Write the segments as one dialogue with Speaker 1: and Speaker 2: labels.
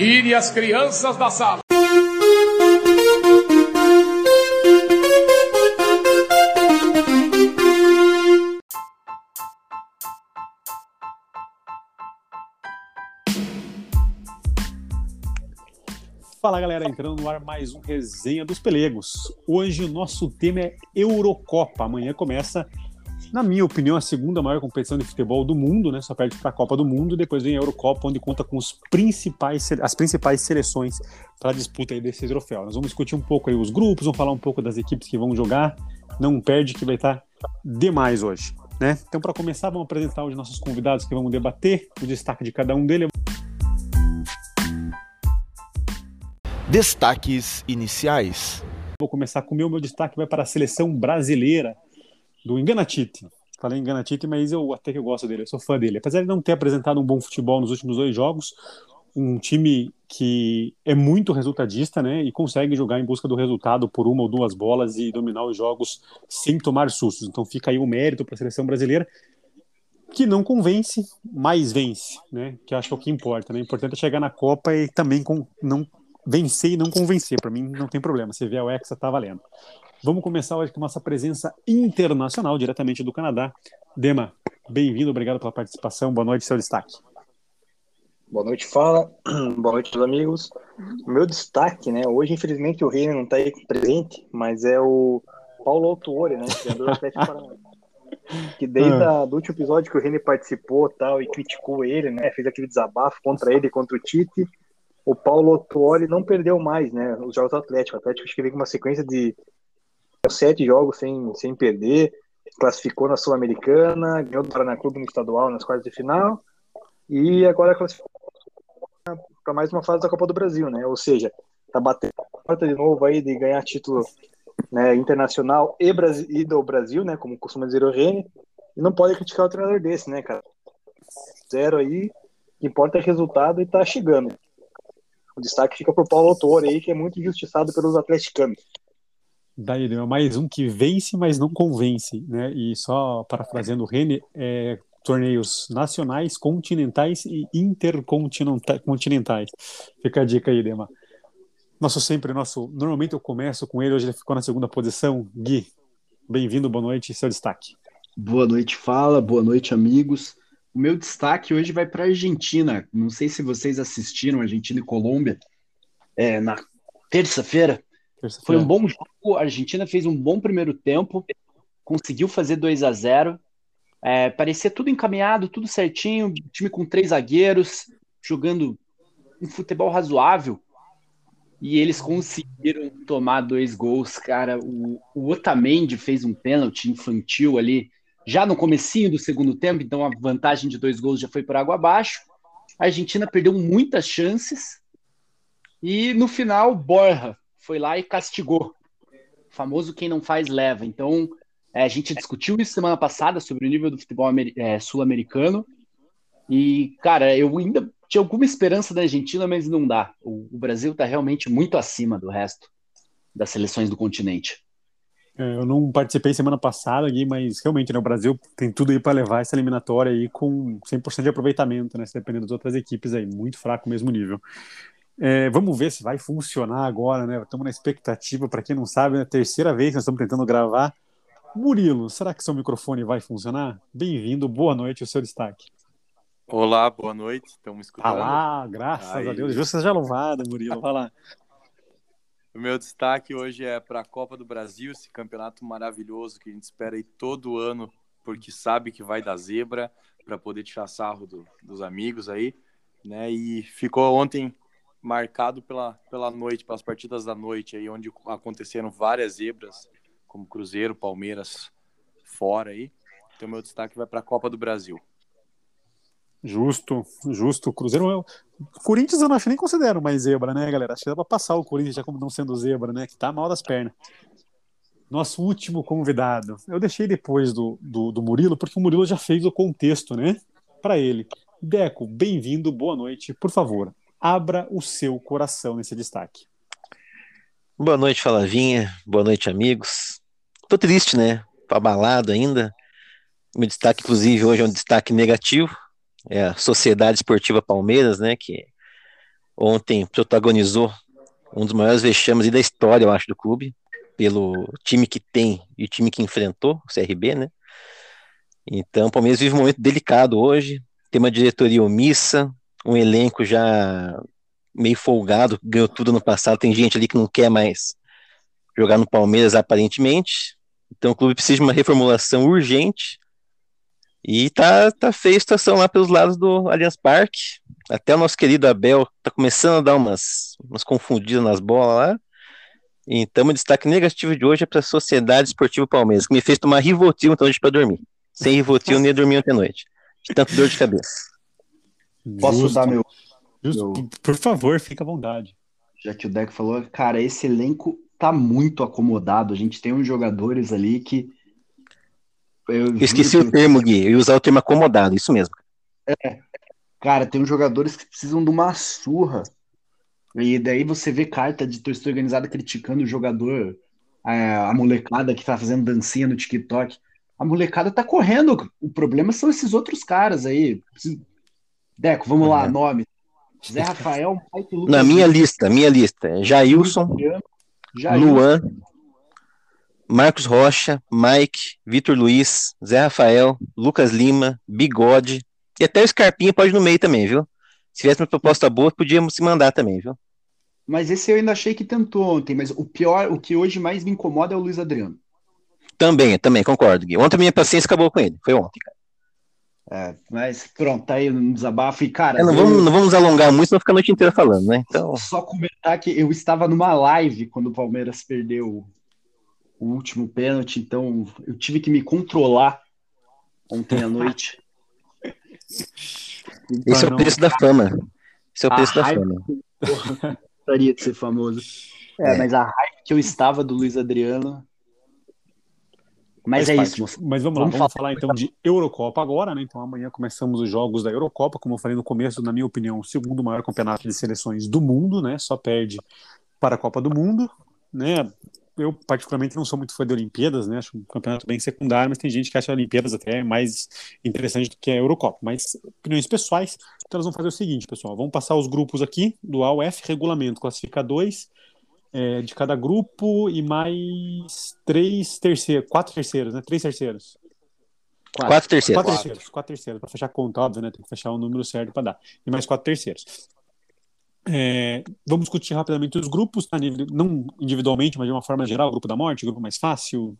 Speaker 1: Tire as crianças da sala.
Speaker 2: Fala galera, entrando no ar mais um Resenha dos Pelegos. Hoje o nosso tema é Eurocopa. Amanhã começa, na minha opinião, a segunda maior competição de futebol do mundo, né? Só perde para a Copa do Mundo. Depois vem a Eurocopa, onde conta com os principais, as principais seleções para a disputa aí desse troféu. Nós vamos discutir um pouco aí os grupos, vamos falar um pouco das equipes que vão jogar. Não perde que vai estar demais hoje. Né? Então, para começar, vamos apresentar os nossos convidados que vamos debater, o destaque de cada um deles.
Speaker 3: Destaques iniciais.
Speaker 2: Vou começar com o meu, meu destaque vai para a seleção brasileira do Enganatite. Falei Enganatite, mas eu até que eu gosto dele, eu sou fã dele. Apesar de não ter apresentado um bom futebol nos últimos dois jogos, um time que é muito resultadista, né, e consegue jogar em busca do resultado por uma ou duas bolas e dominar os jogos sem tomar sustos. Então fica aí o mérito para a seleção brasileira que não convence, mas vence, né? Que acho que é o que importa, né? O importante é chegar na Copa e também com, não vencer e não convencer. Para mim, não tem problema. Se vier o Hexa, tá valendo. Vamos começar hoje com nossa presença internacional, diretamente do Canadá. Dema, bem-vindo, obrigado pela participação. Boa noite, seu destaque.
Speaker 4: Boa noite, fala. Boa noite, meus amigos. O meu destaque, né? Hoje, infelizmente, o Reino não está aí presente, mas é o Paulo Autuori, né? Treinador do Atlético Paranaense. Que desde ah. o último episódio que o René participou tal, e criticou ele, né? Fez aquele desabafo contra ele, contra o Tite o Paulo Tuori não perdeu mais, né? Os jogos do Atlético. O Atlético acho que veio com uma sequência de sete jogos sem, sem perder, classificou na Sul-Americana, ganhou do Paraná Clube no estadual nas quartas de final e agora classificou para mais uma fase da Copa do Brasil, né? Ou seja, tá batendo a porta de novo aí de ganhar título né, internacional e, Brasil, e do Brasil, né? Como costuma dizer o Rene, e não pode criticar o treinador desse, né, cara? Zero aí, que importa é resultado e tá chegando. O destaque fica para o Paulo Autor aí, que é muito injustiçado pelos atleticanos.
Speaker 2: Daí, mais um que vence, mas não convence, né? E só parafraseando o Rene, é, torneios nacionais, continentais e intercontinentais. Fica a dica aí, Dema. Nosso sempre, nosso. Normalmente eu começo com ele, hoje ele ficou na segunda posição. Gui, bem-vindo, boa noite, seu destaque.
Speaker 5: Boa noite, fala, boa noite, amigos. O meu destaque hoje vai para a Argentina. Não sei se vocês assistiram Argentina e Colômbia é, na terça-feira. Foi um bom jogo. A Argentina fez um bom primeiro tempo, conseguiu fazer 2 a 0 é, Parecia tudo encaminhado, tudo certinho. Time com três zagueiros, jogando um futebol razoável. E eles conseguiram tomar dois gols, cara. O, o Otamendi fez um pênalti infantil ali já no comecinho do segundo tempo, então a vantagem de dois gols já foi por água abaixo. A Argentina perdeu muitas chances e no final Borja foi lá e castigou. O famoso quem não faz leva. Então é, a gente discutiu isso semana passada sobre o nível do futebol é, sul-americano e cara, eu ainda tinha alguma esperança da Argentina, mas não dá. O, o Brasil está realmente muito acima do resto das seleções do continente.
Speaker 2: É, eu não participei semana passada, Gui, mas realmente né, o Brasil tem tudo aí para levar essa eliminatória aí com 100% de aproveitamento, né? Se dependendo das outras equipes aí, muito fraco mesmo nível. É, vamos ver se vai funcionar agora, né? Estamos na expectativa, para quem não sabe, é a terceira vez que nós estamos tentando gravar. Murilo, será que seu microfone vai funcionar? Bem-vindo, boa noite, o seu destaque.
Speaker 6: Olá, boa noite, estamos escutando.
Speaker 2: Ah lá, graças aí. a Deus, justo seja louvado, Murilo, vai lá.
Speaker 6: O meu destaque hoje é para a Copa do Brasil, esse campeonato maravilhoso que a gente espera aí todo ano, porque sabe que vai dar zebra, para poder tirar sarro do, dos amigos aí, né? E ficou ontem marcado pela, pela noite, pelas partidas da noite aí, onde aconteceram várias zebras, como Cruzeiro, Palmeiras fora aí. Então, meu destaque vai para a Copa do Brasil.
Speaker 2: Justo, justo. Cruzeiro. Corinthians eu não acho nem considero mais zebra, né, galera? Acho que dá pra passar o Corinthians já como não sendo zebra, né? Que tá mal das pernas. Nosso último convidado. Eu deixei depois do, do, do Murilo, porque o Murilo já fez o contexto, né? Para ele. Deco, bem-vindo, boa noite. Por favor, abra o seu coração nesse destaque.
Speaker 7: Boa noite, Falavinha. Boa noite, amigos. Tô triste, né? Tô abalado ainda. Meu destaque, inclusive, hoje é um destaque negativo, é a Sociedade Esportiva Palmeiras, né, que ontem protagonizou um dos maiores vexames da história, eu acho, do clube, pelo time que tem e o time que enfrentou, o CRB, né? Então, o Palmeiras vive um momento delicado hoje, tem uma diretoria omissa, um elenco já meio folgado, ganhou tudo no passado, tem gente ali que não quer mais jogar no Palmeiras aparentemente, então o clube precisa de uma reformulação urgente, e tá, tá feia a situação lá pelos lados do Allianz Parque. Até o nosso querido Abel tá começando a dar umas, umas confundidas nas bolas lá. Então, o destaque negativo de hoje é para a Sociedade Esportiva Palmeiras, que me fez tomar Rivotril então hoje para dormir. Sem Rivotril, nem dormir ontem à noite. De tanto dor de cabeça.
Speaker 5: Posso
Speaker 2: Justo.
Speaker 5: dar meu,
Speaker 2: Justo.
Speaker 5: meu-
Speaker 2: Por favor, fica à vontade.
Speaker 5: Já que o Deco falou, cara, esse elenco tá muito acomodado. A gente tem uns jogadores ali que. Eu
Speaker 7: esqueci o termo, Gui. Eu ia usar o termo acomodado, isso mesmo.
Speaker 5: Cara, tem uns jogadores que precisam de uma surra. E daí você vê carta de torcida organizada criticando o jogador, a, a molecada que tá fazendo dancinha no TikTok. A molecada tá correndo. O problema são esses outros caras aí. Deco, vamos lá,
Speaker 7: Uhum.
Speaker 5: nome. Zé Rafael, Mike Lucas.
Speaker 7: Na minha lista, minha lista. é Jailson,
Speaker 5: Jailson,
Speaker 7: Luan, Marcos Rocha, Mike, Vitor Luiz, Zé Rafael, Lucas Lima, Bigode. E até o Scarpinha pode ir no meio também, viu? Se tivesse uma proposta boa, podíamos se mandar também, viu?
Speaker 5: Mas esse eu ainda achei que tentou ontem, mas o pior, o que hoje mais me incomoda é o Luiz Adriano.
Speaker 7: Também, também, concordo, Gui. Ontem minha paciência acabou com ele. Foi ontem, cara.
Speaker 5: É, mas pronto, tá aí um desabafo. E, cara,
Speaker 7: É, não,
Speaker 5: eu-
Speaker 7: vamos, não vamos alongar muito, senão fica a noite inteira falando, né? Então,
Speaker 5: só comentar que eu estava numa live quando o Palmeiras perdeu o último pênalti, então eu tive que me controlar ontem à noite.
Speaker 7: esse é o
Speaker 2: não.
Speaker 7: preço da fama. Esse é o
Speaker 5: A
Speaker 7: preço da
Speaker 5: raiva-
Speaker 7: fama.
Speaker 5: Gostaria de ser famoso. É,
Speaker 7: É.
Speaker 5: mas a raiva que eu estava do Luiz Adriano. Mas é
Speaker 2: parte.
Speaker 5: isso.
Speaker 2: Mas vamos lá,
Speaker 5: Vamos
Speaker 2: vamos falar então de Eurocopa agora, né? Então amanhã começamos os jogos da Eurocopa, como eu falei no começo, na minha opinião, o segundo maior campeonato de seleções do mundo, né? Só perde para a Copa do Mundo, né? Eu particularmente não sou muito fã de Olimpíadas, né? Acho um campeonato bem secundário, mas tem gente que acha Olimpíadas até mais interessante do que a Eurocopa. Mas opiniões pessoais, então elas vão fazer o seguinte, pessoal, vamos passar os grupos aqui do AUF, regulamento, classifica dois é, de cada grupo e mais três terceiros, quatro terceiros, né? Três terceiros.
Speaker 7: Quatro terceiros.
Speaker 2: Quatro terceiros, quatro terceiros, para fechar a conta, óbvio, né? Tem que fechar o número certo para dar. E mais quatro terceiros. É, vamos discutir rapidamente os grupos, tá? Não individualmente, mas de uma forma geral, o grupo da morte, o grupo mais fácil,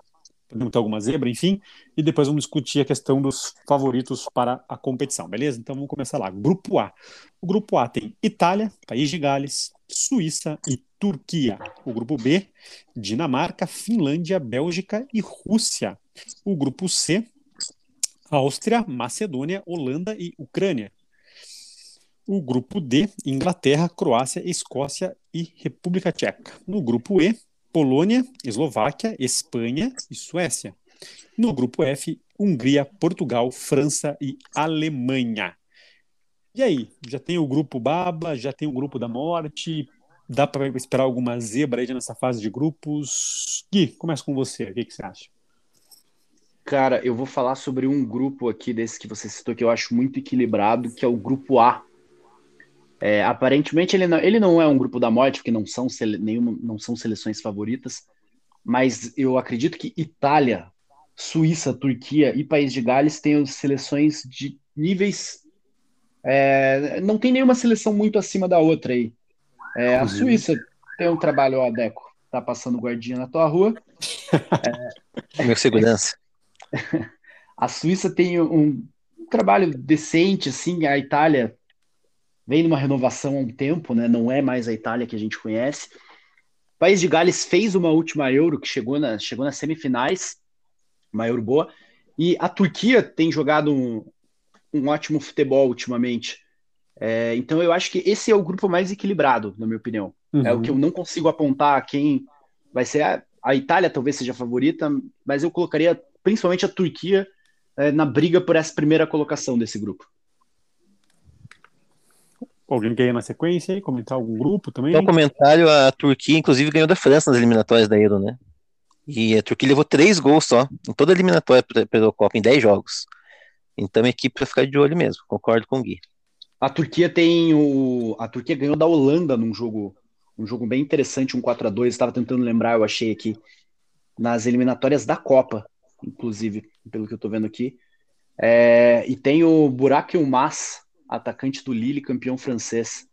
Speaker 2: podemos ter alguma zebra, enfim, e depois vamos discutir a questão dos favoritos para a competição, beleza? Então vamos começar lá. Grupo A. O grupo A tem Itália, País de Gales, Suíça e Turquia. O grupo B, Dinamarca, Finlândia, Bélgica e Rússia. O grupo C, Áustria, Macedônia, Holanda e Ucrânia. O grupo D, Inglaterra, Croácia, Escócia e República Tcheca. No grupo E, Polônia, Eslováquia, Espanha e Suécia. No grupo F, Hungria, Portugal, França e Alemanha. E aí, já tem o grupo Baba, já tem o grupo da morte. Dá para esperar alguma zebra aí nessa fase de grupos? Gui, começa com você. O que, que você acha?
Speaker 5: Cara, eu vou falar sobre um grupo aqui desse que você citou que eu acho muito equilibrado, que é o grupo A. É, aparentemente ele não, ele não é um grupo da morte, porque não são, sele, nenhuma, não são seleções favoritas, mas eu acredito que Itália, Suíça, Turquia e País de Gales têm seleções de níveis. É, não tem nenhuma seleção muito acima da outra aí. É, a Suíça tem um trabalho, ó, Deco, tá passando guardinha na tua rua.
Speaker 7: Meu segurança.
Speaker 5: A Suíça tem um, um trabalho decente, assim, a Itália vem numa renovação há um tempo, né? Não é mais a Itália que a gente conhece. O País de Gales fez uma última Euro que chegou, na, chegou nas semifinais, uma Euro boa, e a Turquia tem jogado um, um ótimo futebol ultimamente. É, então eu acho que esse é o grupo mais equilibrado, na minha opinião.
Speaker 2: Uhum.
Speaker 5: É o que eu não consigo apontar quem vai ser. A, a Itália talvez seja a favorita, mas eu colocaria principalmente a Turquia é, na briga por essa primeira colocação desse grupo.
Speaker 2: Alguém quer ir na sequência aí, comentar algum grupo também?
Speaker 7: Só um comentário, a Turquia, inclusive, ganhou da França nas eliminatórias da Euro, né? E a Turquia levou três gols só, em toda a eliminatória pela Copa, em dez jogos. Então, equipe vai ficar de olho mesmo, concordo com o Gui.
Speaker 5: A Turquia tem o. A Turquia ganhou da Holanda num jogo, um jogo bem interessante, um 4 a 2 Estava tentando lembrar, eu achei aqui. Nas eliminatórias da Copa, inclusive, pelo que eu estou vendo aqui. É, e tem o Burak Yilmaz, atacante do Lille, campeão francês.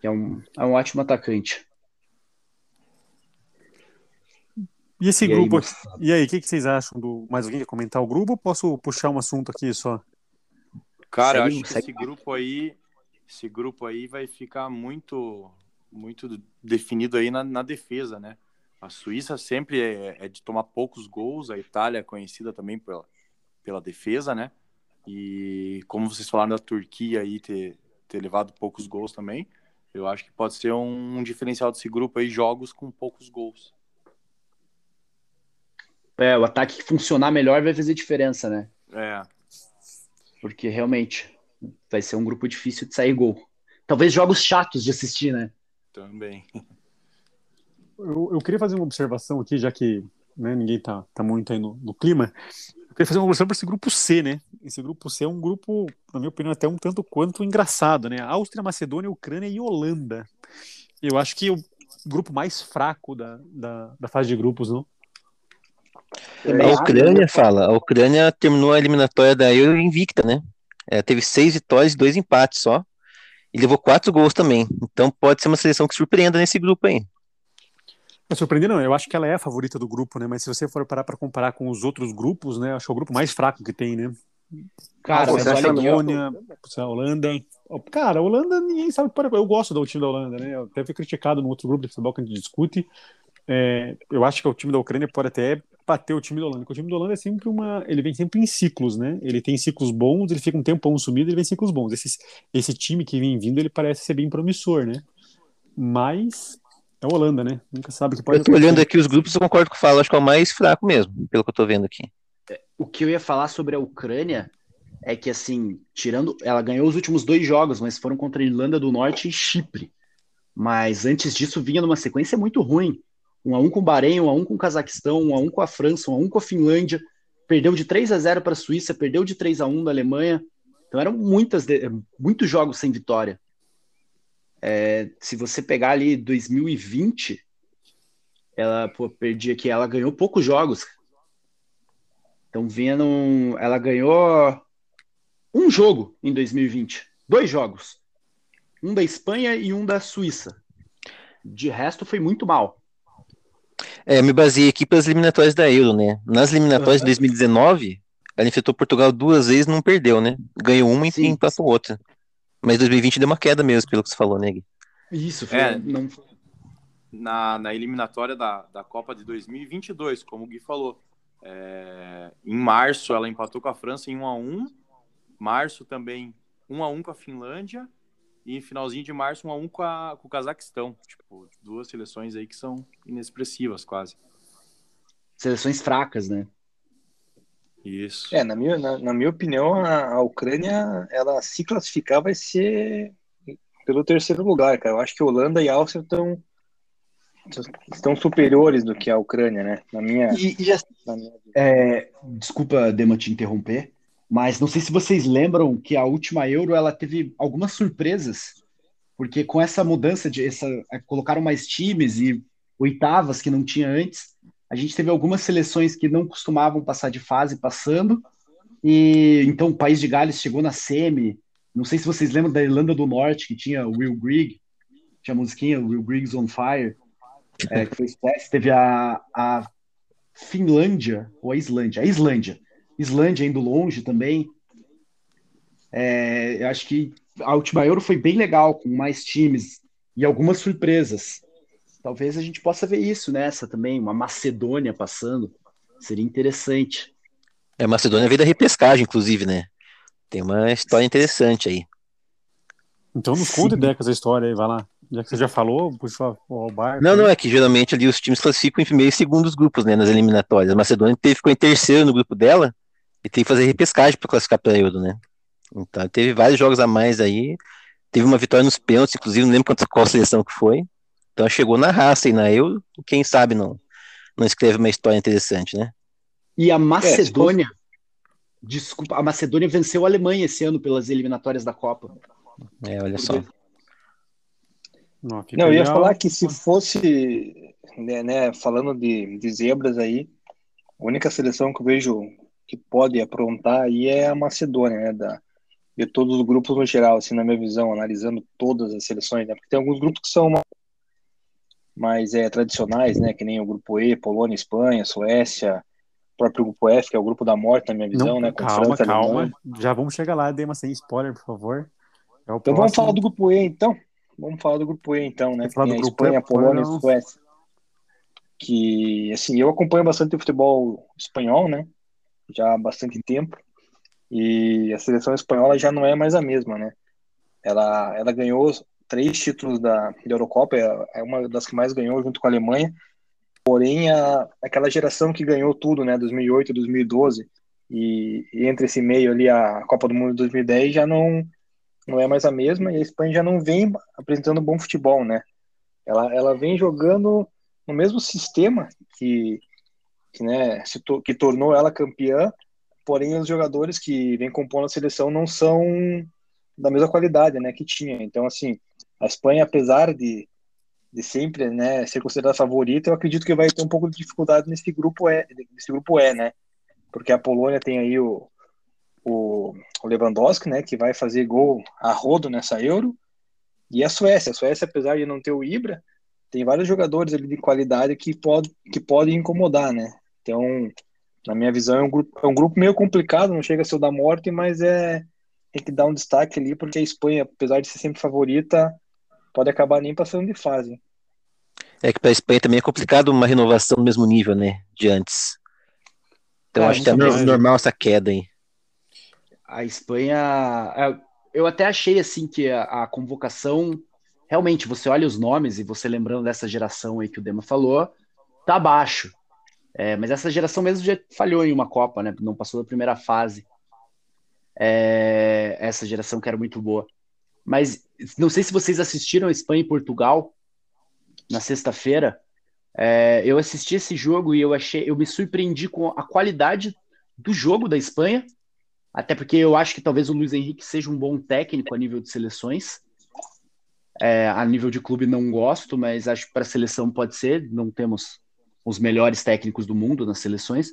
Speaker 5: Que é um, é um ótimo atacante.
Speaker 2: E esse e grupo, aí, e aí, o que, que, vocês acham do. Mais alguém quer comentar o grupo ou posso puxar um assunto aqui só?
Speaker 6: Cara, segue, acho que segue. esse grupo aí, esse grupo aí vai ficar muito, muito definido aí na, na defesa, né? A Suíça sempre é, é, de tomar poucos gols, a Itália é conhecida também pela, pela defesa, né? E como vocês falaram da Turquia aí ter, ter levado poucos gols também, eu acho que pode ser um, um diferencial desse grupo aí, jogos com poucos gols.
Speaker 5: É, o ataque que funcionar melhor vai fazer diferença, né?
Speaker 6: É.
Speaker 5: Porque realmente vai ser um grupo difícil de sair gol. Talvez jogos chatos de assistir, né?
Speaker 6: Também.
Speaker 2: Eu, eu queria fazer uma observação aqui, já que né, ninguém tá, tá muito aí no, no clima. Eu queria fazer uma observação para esse grupo C, né? Esse grupo C é um grupo, na minha opinião, até um tanto quanto engraçado, né? Áustria, Macedônia, Ucrânia e Holanda. Eu acho que é o grupo mais fraco da, da, da fase de grupos, não?
Speaker 7: A Ucrânia fala, a Ucrânia terminou a eliminatória da Euro invicta, né? É, teve seis vitórias e dois empates só. E levou quatro gols também. Então pode ser uma seleção que surpreenda nesse grupo aí.
Speaker 2: Não surpreender não, eu acho que ela é a favorita do grupo, né? Mas se você for parar para comparar com os outros grupos, né? Acho que é o grupo mais fraco que tem, né? Cara, você acha Polônia, a Holanda. Cara, a Holanda ninguém sabe. Eu gosto do time da Holanda, né? Eu até fui criticado no outro grupo de futebol que a gente discute. É, eu acho que o time da Ucrânia pode até bater o time da Holanda, porque o time da Holanda é sempre uma. Ele vem sempre em ciclos, né? Ele tem ciclos bons, ele fica um tempão sumido, ele vem em ciclos bons. Esse, esse time que vem vindo, ele parece ser bem promissor, né? Mas é a Holanda, né? Nunca sabe o que pode
Speaker 7: Eu tô olhando aqui os grupos, eu concordo com o Falo, acho que é o mais fraco mesmo, pelo que eu tô vendo aqui.
Speaker 5: É, o que eu ia falar sobre a Ucrânia é que, assim, tirando. Ela ganhou os últimos dois jogos, mas foram contra a Irlanda do Norte e Chipre. Mas antes disso vinha numa sequência muito ruim um a um com o Bahrein, um a um com o Cazaquistão, um a um com a França, um a um com a Finlândia, perdeu de 3 a 0 para a Suíça, perdeu de 3 a 1 da Alemanha. Então eram muitas muitos jogos sem vitória. É, se você pegar ali 2020, ela pô, perdi aqui, ela ganhou poucos jogos. Então vendo, ela ganhou um jogo em 2020, dois jogos, um da Espanha e um da Suíça. De resto foi muito mal.
Speaker 7: É, me baseei aqui pelas eliminatórias da Euro, né? Nas eliminatórias uhum. de 2019, ela enfrentou Portugal duas vezes e não perdeu, né? Ganhou uma Sim. e empatou outra. Mas 2020 deu uma queda mesmo, pelo que você falou, né, Gui?
Speaker 5: Isso, foi. É, não...
Speaker 6: na, na eliminatória da, da Copa de 2022, como o Gui falou. É, em março, ela empatou com a França em 1 a 1 Março também 1 a 1 com a Finlândia e finalzinho de março, um a um com, a, com o Cazaquistão. Tipo, duas seleções aí que são inexpressivas quase.
Speaker 5: Seleções fracas, né?
Speaker 6: Isso.
Speaker 4: É, na minha, na, na minha opinião, a, a, Ucrânia, ela se classificar vai ser pelo terceiro lugar, cara. Eu acho que Holanda e Áustria estão estão superiores do que a Ucrânia, né? Na minha.
Speaker 5: E, e assim, na minha... É, desculpa, Dema, te interromper. Mas não sei se vocês lembram que a última Euro ela teve algumas surpresas, porque com essa mudança de essa, é, colocaram mais times e oitavas que não tinha antes, a gente teve algumas seleções que não costumavam passar de fase passando. E então o país de Gales chegou na semi. Não sei se vocês lembram da Irlanda do Norte, que tinha Will Grigg, tinha a musiquinha Will Grigg's on Fire, é, que foi espécie. Teve a, a Finlândia, ou a Islândia, a Islândia, Islândia indo longe também. É, eu acho que a última Euro foi bem legal, com mais times e algumas surpresas. Talvez a gente possa ver isso nessa também, uma Macedônia passando. Seria interessante.
Speaker 7: É, a Macedônia veio da repescagem, inclusive, né? Tem uma história interessante aí.
Speaker 2: Então nos conta ideia com essa história aí, vai lá. Já que você já falou, puxa o barco.
Speaker 7: Não, não, é que geralmente ali os times classificam em primeiro e segundo grupos, né, nas eliminatórias. A Macedônia teve, ficou em terceiro no grupo dela, e tem que fazer repescagem para classificar para Euro, né? Então teve vários jogos a mais aí. Teve uma vitória nos pênaltis, inclusive, não lembro qual seleção que foi. Então chegou na raça e na Euro, quem sabe não, não escreve uma história interessante, né?
Speaker 5: E a Macedônia. É, Desculpa, a Macedônia venceu a Alemanha esse ano pelas eliminatórias da Copa.
Speaker 7: É, olha só.
Speaker 4: Não, Não eu ia falar que se fosse, né, né, falando de, de zebras aí, a única seleção que eu vejo que pode aprontar aí é a Macedônia, né, da, de todos os grupos no geral, assim, na minha visão, analisando todas as seleções, né, porque tem alguns grupos que são mais é, tradicionais, né, que nem o grupo E, Polônia, Espanha, Suécia, o próprio grupo F, que é o grupo da morte, na minha visão, Não, né,
Speaker 2: calma, França, calma, Alemanha. já vamos chegar lá, Dema, sem spoiler, por favor.
Speaker 4: É então próximo... vamos falar do grupo E, então. Vamos falar do grupo E, então, né? Tem a Espanha, e, Polônia e Suécia. Que, assim, eu acompanho bastante o futebol espanhol, né? Já há bastante tempo. E a seleção espanhola já não é mais a mesma, né? Ela, ela ganhou três títulos da, da Eurocopa, é, uma das que mais ganhou junto com a Alemanha. Porém, a, aquela geração que ganhou tudo, né? 2008, 2012, e, e entre esse meio ali a Copa do Mundo de 2010 já não não é mais a mesma e a Espanha já não vem apresentando bom futebol, né? Ela, ela vem jogando no mesmo sistema que, que, né, to, que tornou ela campeã, porém os jogadores que vêm compondo a seleção não são da mesma qualidade, né, que tinha. Então, assim, a Espanha, apesar de, de sempre, né, ser considerada favorita, eu acredito que vai ter um pouco de dificuldade nesse grupo E, nesse grupo E, né? Porque a Polônia tem aí o, o, Lewandowski, né, que vai fazer gol a rodo nessa Euro, e a Suécia. A Suécia, apesar de não ter o Ibra, tem vários jogadores ali de qualidade que, que podem incomodar, né? Então, na minha visão, é um, grupo, é um grupo meio complicado, não chega a ser o da morte, mas é tem que dar um destaque ali, porque a Espanha, apesar de ser sempre favorita, pode acabar nem passando de fase.
Speaker 7: É que para a Espanha também é complicado uma renovação no mesmo nível, né, de antes. Então é, acho que é normal essa queda aí
Speaker 5: a Espanha. É, eu até achei assim que a, a, convocação. Realmente, você olha os nomes e você lembrando dessa geração aí que o Dema falou, tá baixo. É, mas essa geração mesmo já falhou em uma Copa, né? Não passou da primeira fase. É, essa geração que era muito boa. Mas não sei se vocês assistiram a Espanha e Portugal na sexta-feira. É, eu assisti esse jogo e eu achei, eu me surpreendi com a qualidade do jogo da Espanha até porque eu acho que talvez o Luiz Henrique seja um bom técnico a nível de seleções. É, a nível de clube não gosto, mas acho que para a seleção pode ser. Não temos os melhores técnicos do mundo nas seleções.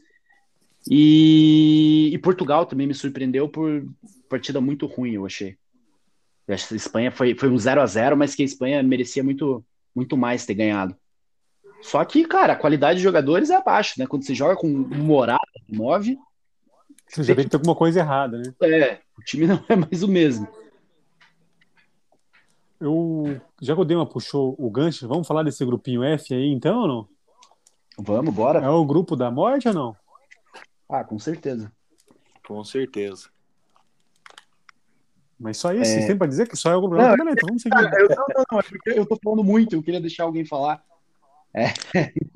Speaker 5: E, e Portugal também me surpreendeu por partida muito ruim, eu achei. Eu acho que a Espanha foi, foi um 0 a 0 mas que a Espanha merecia muito, muito mais ter ganhado. Só que, cara, a qualidade de jogadores é abaixo, né? Quando você joga com um Morata 9,
Speaker 2: você já vê que tem alguma coisa errada, né?
Speaker 5: É, o time não é mais o mesmo.
Speaker 2: Eu, já que o Dema puxou o gancho, vamos falar desse grupinho F aí então ou não?
Speaker 5: Vamos, bora.
Speaker 2: É o grupo da morte ou não?
Speaker 5: Ah, com certeza.
Speaker 6: Com certeza.
Speaker 2: Mas só isso, é... tem pra dizer que só é o grupo da morte? Então vamos seguir.
Speaker 5: Eu, não, não, não, é eu tô falando muito, eu queria deixar alguém falar. É,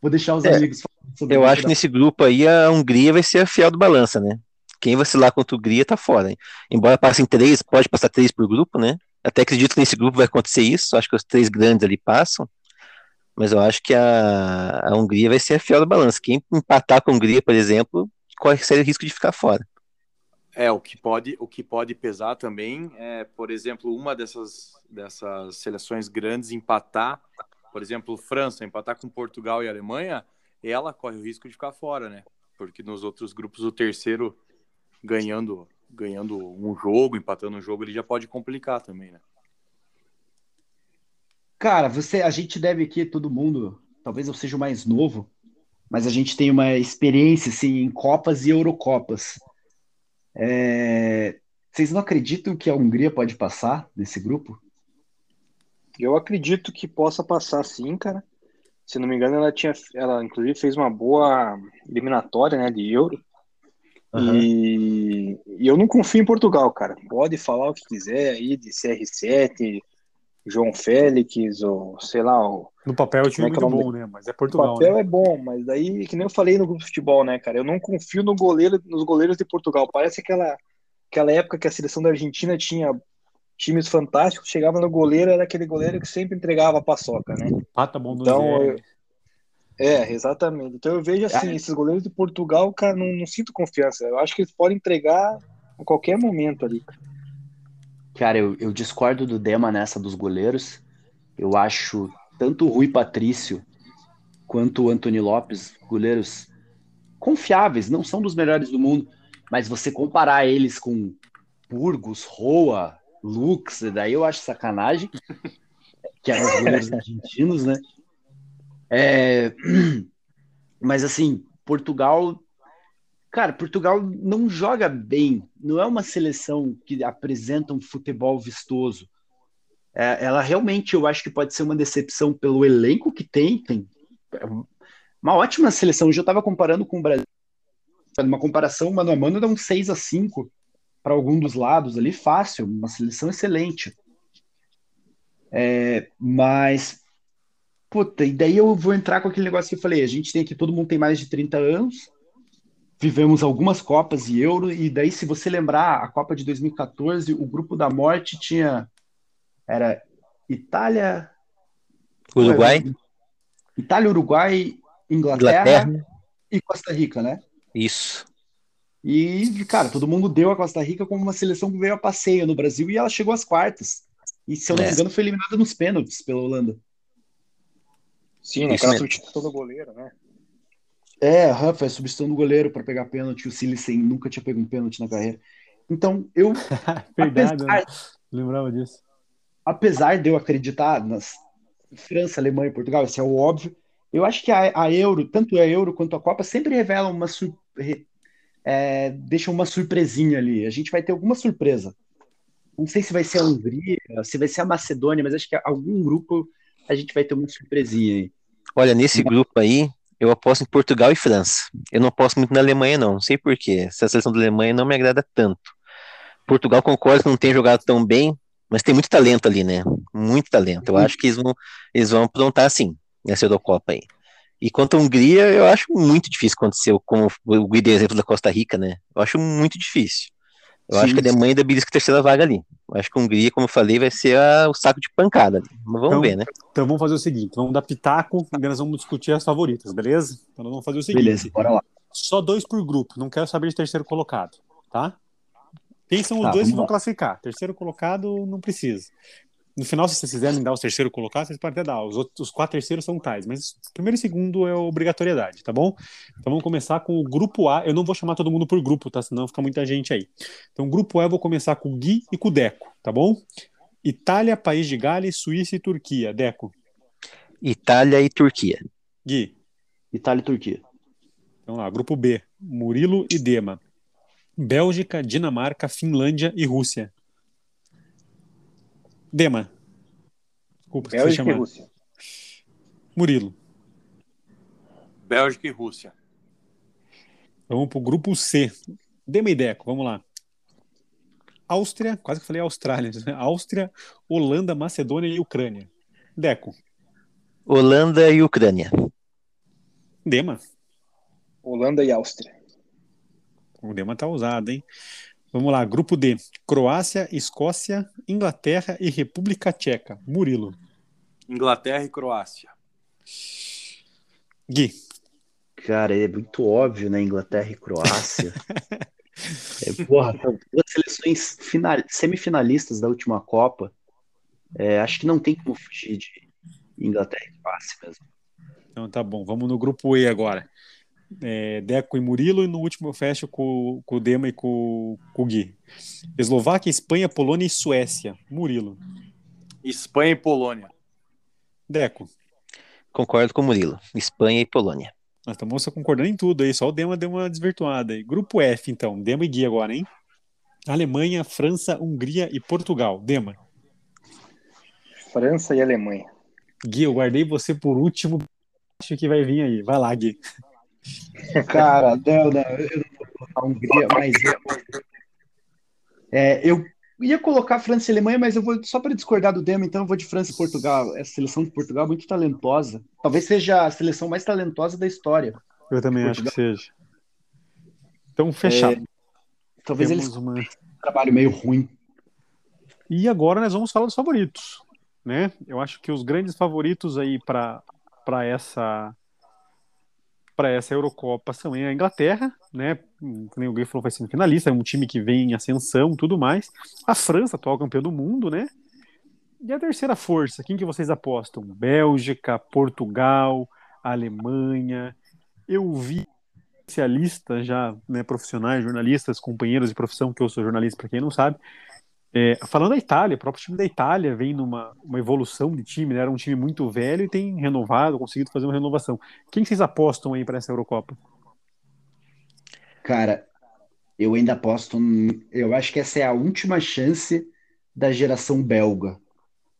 Speaker 5: vou deixar os é. amigos falar.
Speaker 7: Eu acho que nesse grupo aí a Hungria vai ser a fiel do balança, né? Quem vacilar contra a Hungria tá fora. Hein? Embora passem três, pode passar três por grupo, né? Até acredito que nesse grupo vai acontecer isso. Acho que os três grandes ali passam. Mas eu acho que a, a Hungria vai ser a fiel do balança. Quem empatar com a Hungria, por exemplo, corre sério risco de ficar fora.
Speaker 6: É, o que pode, o que pode pesar também é, por exemplo, uma dessas, dessas seleções grandes empatar, por exemplo, França empatar com Portugal e Alemanha, ela corre o risco de ficar fora, né? Porque nos outros grupos o terceiro ganhando ganhando um jogo, empatando um jogo, ele já pode complicar também, né?
Speaker 5: Cara, você, a gente deve aqui todo mundo, talvez eu seja o mais novo, mas a gente tem uma experiência assim em Copas e Eurocopas. É... Vocês não acreditam que a Hungria pode passar nesse grupo?
Speaker 4: Eu acredito que possa passar sim, cara se não me engano, ela tinha, ela inclusive fez uma boa eliminatória, né, de Euro. Uhum. E, e, eu não confio em Portugal, cara. Pode falar o que quiser aí de CR7, João Félix, ou sei lá. O,
Speaker 2: no papel o time é, é muito bom, né? Mas é Portugal.
Speaker 4: No papel
Speaker 2: né?
Speaker 4: é bom, mas daí, que nem eu falei no grupo de futebol, né, cara? Eu não confio no goleiro, nos goleiros de Portugal. Parece aquela, aquela época que a seleção da Argentina tinha times fantásticos, chegava no goleiro, era aquele goleiro que sempre entregava a paçoca, né?
Speaker 2: Pata bom do
Speaker 4: então, eu, É, exatamente. Então eu vejo assim, esses goleiros de Portugal, cara, não, não sinto confiança. Eu acho que eles podem entregar a qualquer momento ali.
Speaker 5: Cara, eu, eu discordo do Dema nessa dos goleiros. Eu acho tanto o Rui Patrício quanto o Antony Lopes, goleiros confiáveis, não são dos melhores do mundo, mas você comparar eles com Burgos, Roa, Lux, daí eu acho sacanagem, que eram os goleiros argentinos, né? É... Mas assim, Portugal. Cara, Portugal não joga bem. Não é uma seleção que apresenta um futebol vistoso. É, ela realmente, eu acho que pode ser uma decepção pelo elenco que tem. Tem uma ótima seleção. Eu já estava comparando com o Brasil. Uma comparação mano a mano dá um 6 a 5 para algum dos lados ali, fácil. Uma seleção excelente. É, mas Puta, e daí eu vou entrar com aquele negócio que eu falei: a gente tem aqui, todo mundo tem mais de 30 anos, vivemos algumas Copas e Euro, e daí, se você lembrar, a Copa de 2014, o grupo da morte tinha. Era Itália.
Speaker 7: Uruguai.
Speaker 5: Itália, Uruguai, Inglaterra, Inglaterra, e Costa Rica, né?
Speaker 7: Isso.
Speaker 5: E, cara, todo mundo deu a Costa Rica como uma seleção que veio a passeio no Brasil e ela chegou às quartas. E, se eu não é. me engano, foi eliminada nos pênaltis pela Holanda.
Speaker 4: Sim, naquela substituição do goleiro, né?
Speaker 5: É, Rafa, é substituição do goleiro para pegar pênalti. O Silicen nunca tinha pego um pênalti na carreira. Então, eu.
Speaker 2: Verdade, apesar, lembrava disso.
Speaker 5: Apesar de eu acreditar nas França, Alemanha e Portugal, isso é o óbvio, eu acho que a, a Euro, tanto a Euro quanto a Copa, sempre revelam uma. Sur, é, deixam uma surpresinha ali. A gente vai ter alguma surpresa. Não sei se vai ser a Hungria, se vai ser a Macedônia, mas acho que algum grupo a gente vai ter uma surpresinha aí.
Speaker 7: Olha, nesse grupo aí, eu aposto em Portugal e França. Eu não aposto muito na Alemanha, não. Não sei porquê. Essa seleção da Alemanha não me agrada tanto. Portugal concordo que não tem jogado tão bem, mas tem muito talento ali, né? Muito talento. Eu acho que eles vão, eles vão aprontar sim nessa Eurocopa aí. E quanto à Hungria, eu acho muito difícil acontecer, como o exemplo da Costa Rica, né? Eu acho muito difícil. Eu Sim. acho que a Alemanha ainda belisca a terceira vaga ali. Eu acho que a Hungria, como eu falei, vai ser a, o saco de pancada ali. Mas vamos
Speaker 2: então,
Speaker 7: ver, né?
Speaker 2: Então vamos fazer o seguinte: vamos dar pitaco e nós vamos discutir as favoritas, beleza? Então nós vamos fazer o seguinte:
Speaker 5: beleza, bora lá.
Speaker 2: Só dois por grupo, não quero saber de terceiro colocado, tá? Quem são os tá, dois que vão classificar? Terceiro colocado não precisa. No final, se vocês quiserem dar os terceiro colocados, vocês podem até dar. Os, outros, os quatro terceiros são tais, mas primeiro e segundo é obrigatoriedade, tá bom? Então vamos começar com o grupo A. Eu não vou chamar todo mundo por grupo, tá? Senão fica muita gente aí. Então, grupo A eu vou começar com o Gui e com o Deco, tá bom? Itália, País de Gales, Suíça e Turquia. Deco.
Speaker 7: Itália e Turquia.
Speaker 2: Gui.
Speaker 5: Itália e Turquia.
Speaker 2: Então lá, grupo B. Murilo e Dema. Bélgica, Dinamarca, Finlândia e Rússia. Dema.
Speaker 4: Desculpa, Bélgica e Rússia.
Speaker 2: Murilo.
Speaker 6: Bélgica e Rússia.
Speaker 2: Vamos para o grupo C. Dema e Deco, vamos lá. Áustria, quase que falei Austrália, né? Áustria, Holanda, Macedônia e Ucrânia. Deco.
Speaker 7: Holanda e Ucrânia.
Speaker 2: Dema.
Speaker 4: Holanda e Áustria.
Speaker 2: O Dema tá usado, hein? Vamos lá, grupo D. Croácia, Escócia, Inglaterra e República Tcheca. Murilo.
Speaker 6: Inglaterra e Croácia.
Speaker 2: Gui.
Speaker 5: Cara, é muito óbvio, né? Inglaterra e Croácia. é, porra, são duas seleções final, semifinalistas da última Copa. É, acho que não tem como fugir de Inglaterra e Croácia mesmo.
Speaker 2: Então tá bom, vamos no grupo E agora é, Deco e Murilo, e no último eu fecho com, com o Dema e com, com o Gui. Eslováquia, Espanha, Polônia e Suécia. Murilo.
Speaker 6: Espanha e Polônia.
Speaker 2: Deco.
Speaker 7: Concordo com o Murilo. Espanha e Polônia.
Speaker 2: Nós estamos concordando em tudo aí, só o Dema deu uma desvirtuada aí. Grupo F, então. Dema e Gui agora, hein? Alemanha, França, Hungria e Portugal. Dema.
Speaker 4: França e Alemanha.
Speaker 2: Gui, eu guardei você por último. Acho que vai vir aí. Vai lá, Gui.
Speaker 5: Cara, não, não, eu não vou colocar Hungria, mas eu, é, eu ia colocar França e Alemanha, mas eu vou só para discordar do Demo, então eu vou de França e Portugal. Essa seleção de Portugal é muito talentosa. Talvez seja a seleção mais talentosa da história.
Speaker 2: Eu também acho que seja. Então, fechado. É,
Speaker 5: talvez Temos eles uma... um trabalho meio ruim.
Speaker 2: E agora nós vamos falar dos favoritos, né? Eu acho que os grandes favoritos aí para essa para essa Eurocopa são a Inglaterra, né? Como alguém falou, vai ser finalista, é um time que vem em ascensão tudo mais. A França, atual campeão do mundo, né? E a terceira força, quem que vocês apostam? Bélgica, Portugal, Alemanha. Eu vi especialistas já, né, profissionais, jornalistas, companheiros de profissão, que eu sou jornalista, para quem não sabe, é, falando da Itália, o próprio time da Itália vem numa uma evolução de time, né? era um time muito velho e tem renovado, conseguido fazer uma renovação. Quem vocês apostam aí para essa Eurocopa?
Speaker 5: Cara, eu ainda aposto. Eu acho que essa é a última chance da geração belga,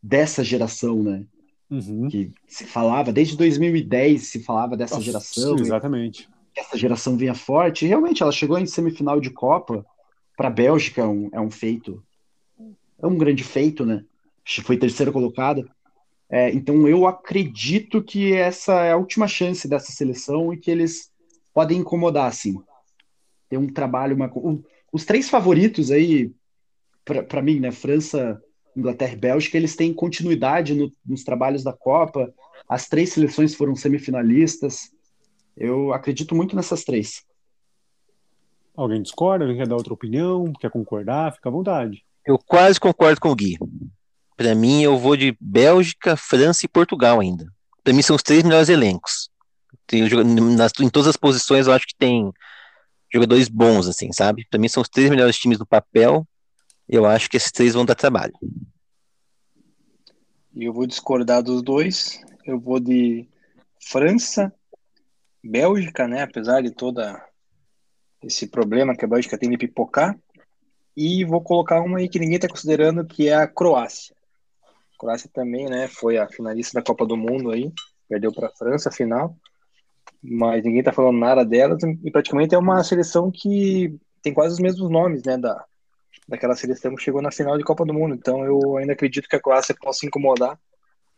Speaker 5: dessa geração, né? Uhum. Que se falava, desde 2010 se falava dessa Nossa, geração.
Speaker 2: Exatamente.
Speaker 5: Essa geração vinha forte. E realmente, ela chegou em semifinal de Copa. Para a Bélgica é um, é um feito é um grande feito, né? Foi terceira colocada. É, então eu acredito que essa é a última chance dessa seleção e que eles podem incomodar, assim. Tem um trabalho, uma, um, os três favoritos aí, para mim, né? França, Inglaterra e Bélgica, eles têm continuidade no, nos trabalhos da Copa. As três seleções foram semifinalistas. Eu acredito muito nessas três.
Speaker 2: Alguém discorda? Alguém quer dar outra opinião? Quer concordar? Fica à vontade.
Speaker 7: Eu quase concordo com o Gui. Para mim, eu vou de Bélgica, França e Portugal ainda. Para mim, são os três melhores elencos. Tem, nas, em todas as posições, eu acho que tem jogadores bons, assim, sabe? Para mim, são os três melhores times do papel. Eu acho que esses três vão dar trabalho.
Speaker 4: E eu vou discordar dos dois. Eu vou de França, Bélgica, né? Apesar de toda esse problema que a Bélgica tem de pipocar. E vou colocar uma aí que ninguém está considerando, que é a Croácia. A Croácia também, né, foi a finalista da Copa do Mundo aí, perdeu para a França a final, mas ninguém está falando nada dela e praticamente é uma seleção que tem quase os mesmos nomes, né, da, daquela seleção que chegou na final de Copa do Mundo. Então eu ainda acredito que a Croácia possa incomodar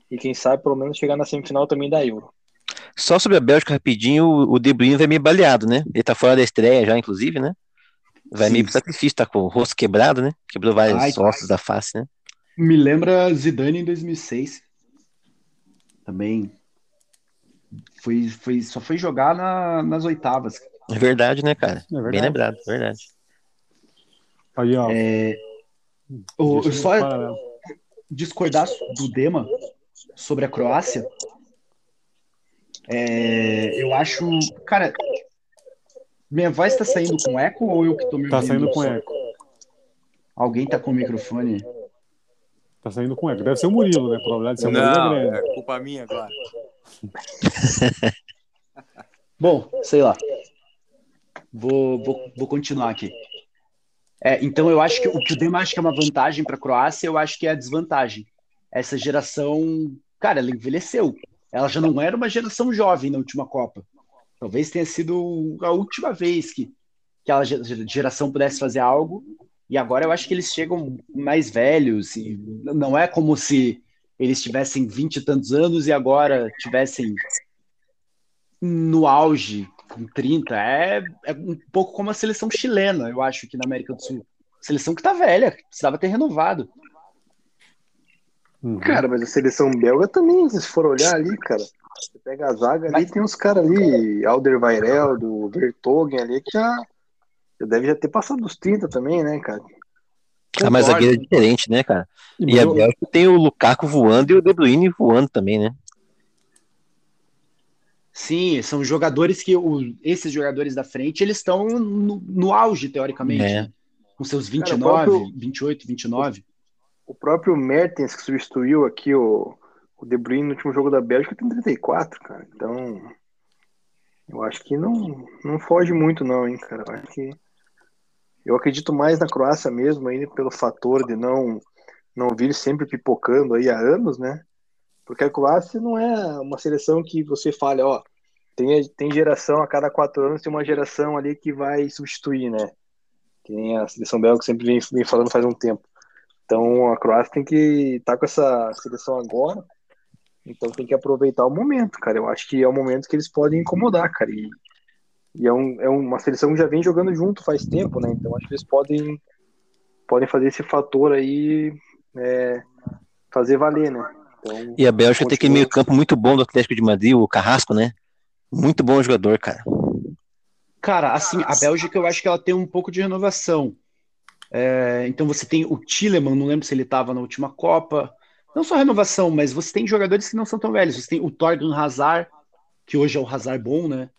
Speaker 4: e quem sabe pelo menos chegar na semifinal também da Euro.
Speaker 7: Só sobre a Bélgica rapidinho, o De Bruyne vai meio baleado, né? Ele tá fora da estreia já, inclusive, né? Vai Sim. meio pro sacrifício, tá com o rosto quebrado, né? Quebrou vários ai, ossos ai. da face, né?
Speaker 5: Me lembra Zidane em 2006. Também foi, foi, só foi jogar na, nas oitavas.
Speaker 7: É verdade, né, cara? É verdade. Bem lembrado, verdade.
Speaker 2: Aí, ó.
Speaker 5: É, o, só discordar do Dema sobre a Croácia. É, eu acho, cara, minha voz tá saindo com eco ou eu que tô me
Speaker 2: Tá saindo com eco.
Speaker 5: Alguém tá com o microfone?
Speaker 2: Tá saindo com eco. Deve ser o Murilo, né? Probabilidade de ser o Murilo
Speaker 6: Não, é, é culpa minha agora.
Speaker 5: Bom, sei lá. Vou, vou, vou continuar aqui. É, então eu acho que o que o Dema acha que é uma vantagem para a Croácia, eu acho que é a desvantagem. Essa geração, cara, ela envelheceu. Ela já não era uma geração jovem na última Copa. Talvez tenha sido a última vez que, que aquela geração pudesse fazer algo. E agora eu acho que eles chegam mais velhos. E não é como se eles tivessem vinte e tantos anos e agora tivessem no auge, com 30. É, é um pouco como a seleção chilena, eu acho, aqui na América do Sul. Seleção que tá velha, precisava ter renovado.
Speaker 4: Uhum. Cara, mas a seleção belga também, se for olhar ali, cara, você pega a zaga ali, tem uns caras ali, Alderweireld, do Vertogen ali, que já, já deve já ter passado dos 30 também, né, cara?
Speaker 7: Ah, mas a zagueiro é diferente, né, cara? E, a Bélgica tem o Lukaku voando e o De Bruyne voando também, né?
Speaker 5: Sim, são jogadores que o, esses jogadores da frente, eles estão no, no, auge, teoricamente, é. né? com seus 29, cara, próprio, 28, 29.
Speaker 4: O próprio Mertens, que substituiu aqui o, o De Bruyne no último jogo da Bélgica tem 34, cara. Então, eu acho que não, não foge muito não, hein, cara. Eu acho que eu acredito mais na Croácia mesmo, aí pelo fator de não não vir sempre pipocando aí há anos, né? Porque a Croácia não é uma seleção que você fala, ó, tem, tem geração a cada quatro anos tem uma geração ali que vai substituir, né? Que nem a seleção belga sempre vem, vem falando faz um tempo. Então a Croácia tem que estar tá com essa seleção agora então tem que aproveitar o momento, cara. Eu acho que é o momento que eles podem incomodar, cara. E, e é, um, é uma seleção que já vem jogando junto faz tempo, né? Então acho que eles podem, podem fazer esse fator aí é, fazer valer, né? Então,
Speaker 7: e a Bélgica tem aquele meio campo muito bom do Atlético de Madrid, o Carrasco, né? Muito bom jogador, cara.
Speaker 5: Cara, assim, a Bélgica eu acho que ela tem um pouco de renovação. É, então você tem o Tilleman, não lembro se ele estava na última Copa. Não só renovação, mas você tem jogadores que não são tão velhos. Você tem o Torgan Hazard, que hoje é o Hazard bom, né?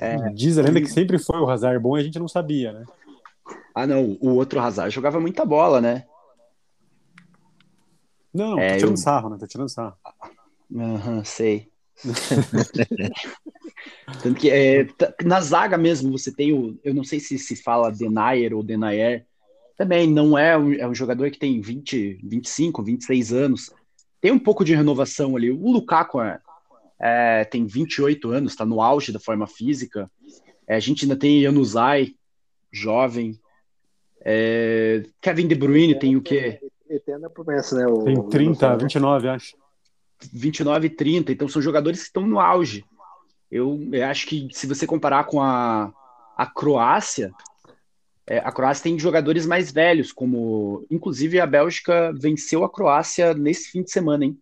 Speaker 2: É, Diz a lenda que sempre foi o Hazard bom e a gente não sabia, né?
Speaker 5: Ah, não, o outro Hazard jogava muita bola, né?
Speaker 2: Não, é, tá tirando eu... sarro, né? Tá tirando sarro.
Speaker 5: Aham, uhum, sei. Tanto que é, na zaga mesmo você tem o. Eu não sei se se fala Denayer ou Denayer. Também não é um, é um jogador que tem 20, 25, 26 anos. Tem um pouco de renovação ali. O Lukaku é, é, tem 28 anos, está no auge da forma física. É, a gente ainda tem Januzaj, jovem. É, Kevin De Bruyne tem o quê?
Speaker 4: Eterna promessa, né? O,
Speaker 2: tem 30, 29, acho.
Speaker 5: 29 e 30, então são jogadores que estão no auge. Eu, eu acho que se você comparar com a, a Croácia, é, a Croácia tem jogadores mais velhos, como inclusive a Bélgica venceu a Croácia nesse fim de semana, hein?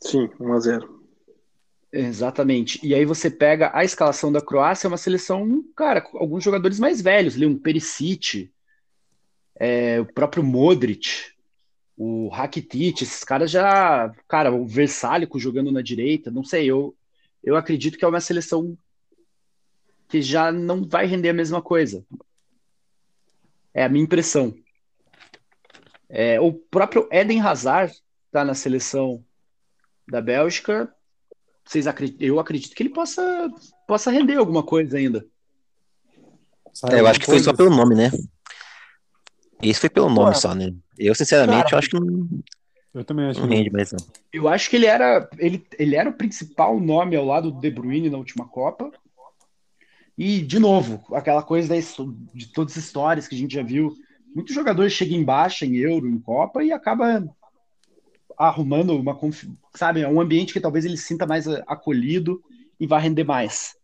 Speaker 4: Sim, 1 a 0.
Speaker 5: Exatamente. E aí você pega a escalação da Croácia, é uma seleção, cara, com alguns jogadores mais velhos, ali um Perisic, é, o próprio Modric, o Rakitic, esses caras já, cara, o Versálico jogando na direita, não sei, eu, eu acredito que é uma seleção que já não vai render a mesma coisa. É a minha impressão. É, o próprio Eden Hazard está na seleção da Bélgica. Vocês acreditam? Eu acredito que ele possa, possa render alguma coisa ainda.
Speaker 7: É, eu acho que foi só pelo nome, né? Isso foi pelo nome só, né? Eu, sinceramente, Cara, eu acho que não.
Speaker 2: Eu também acho
Speaker 7: não rende mais, não.
Speaker 5: Eu acho que ele era, ele, ele era o principal nome ao lado do De Bruyne na última Copa. E, de novo, aquela coisa de todas as histórias que a gente já viu. Muitos jogadores chegam em baixa, em Euro, em Copa, e acaba arrumando uma, sabe, um ambiente que talvez ele sinta mais acolhido e vá render mais.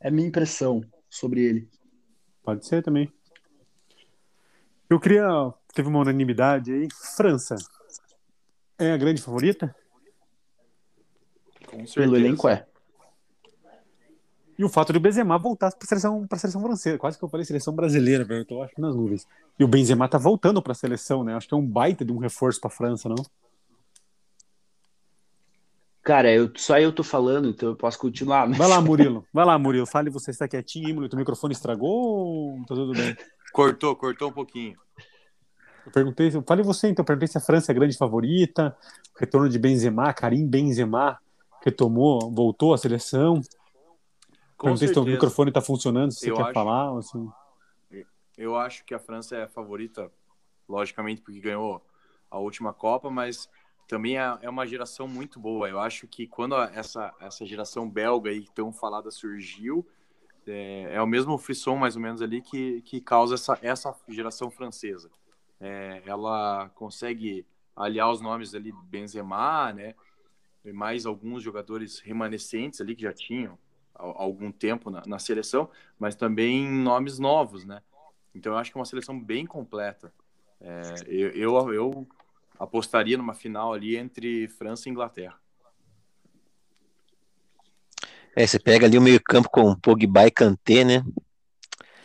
Speaker 5: É a minha impressão sobre ele.
Speaker 2: Pode ser também. Eu queria. Teve uma unanimidade aí. França é a grande favorita?
Speaker 5: Com certeza. Pelo elenco é.
Speaker 2: E o fato de o Benzema voltar para a seleção, pra seleção francesa. Quase que eu falei seleção brasileira, velho. Eu tô acho nas nuvens. E o Benzema tá voltando para a seleção, né? Acho que é um baita de um reforço para a França, não?
Speaker 5: Cara, eu, só eu tô falando, então eu posso continuar. Mas...
Speaker 2: Vai lá, Murilo. Vai lá, Murilo. Fale, você está quietinho, Murilo. Teu microfone estragou ou tá tudo bem?
Speaker 6: Cortou, cortou um pouquinho.
Speaker 2: Eu perguntei, eu falei você então, eu perguntei se a França é a grande favorita, o retorno de Benzema, Karim Benzema retomou, voltou à seleção. Com perguntei certeza. se o microfone está funcionando, se você eu quer acho, falar. Assim.
Speaker 6: Eu acho que a França é a favorita, logicamente, porque ganhou a última Copa, mas também é, é uma geração muito boa. Eu acho que quando essa, essa geração belga aí tão falada surgiu, é, é o mesmo frisson mais ou menos ali que, que causa essa, essa geração francesa. É, ela consegue aliar os nomes ali Benzema, né? E mais alguns jogadores remanescentes ali que já tinham algum tempo na, na, seleção, mas também nomes novos, né? Então eu acho que é uma seleção bem completa. É, eu, eu, eu apostaria numa final ali entre França e Inglaterra.
Speaker 7: É, você pega ali o meio-campo com Pogba e Kanté, né?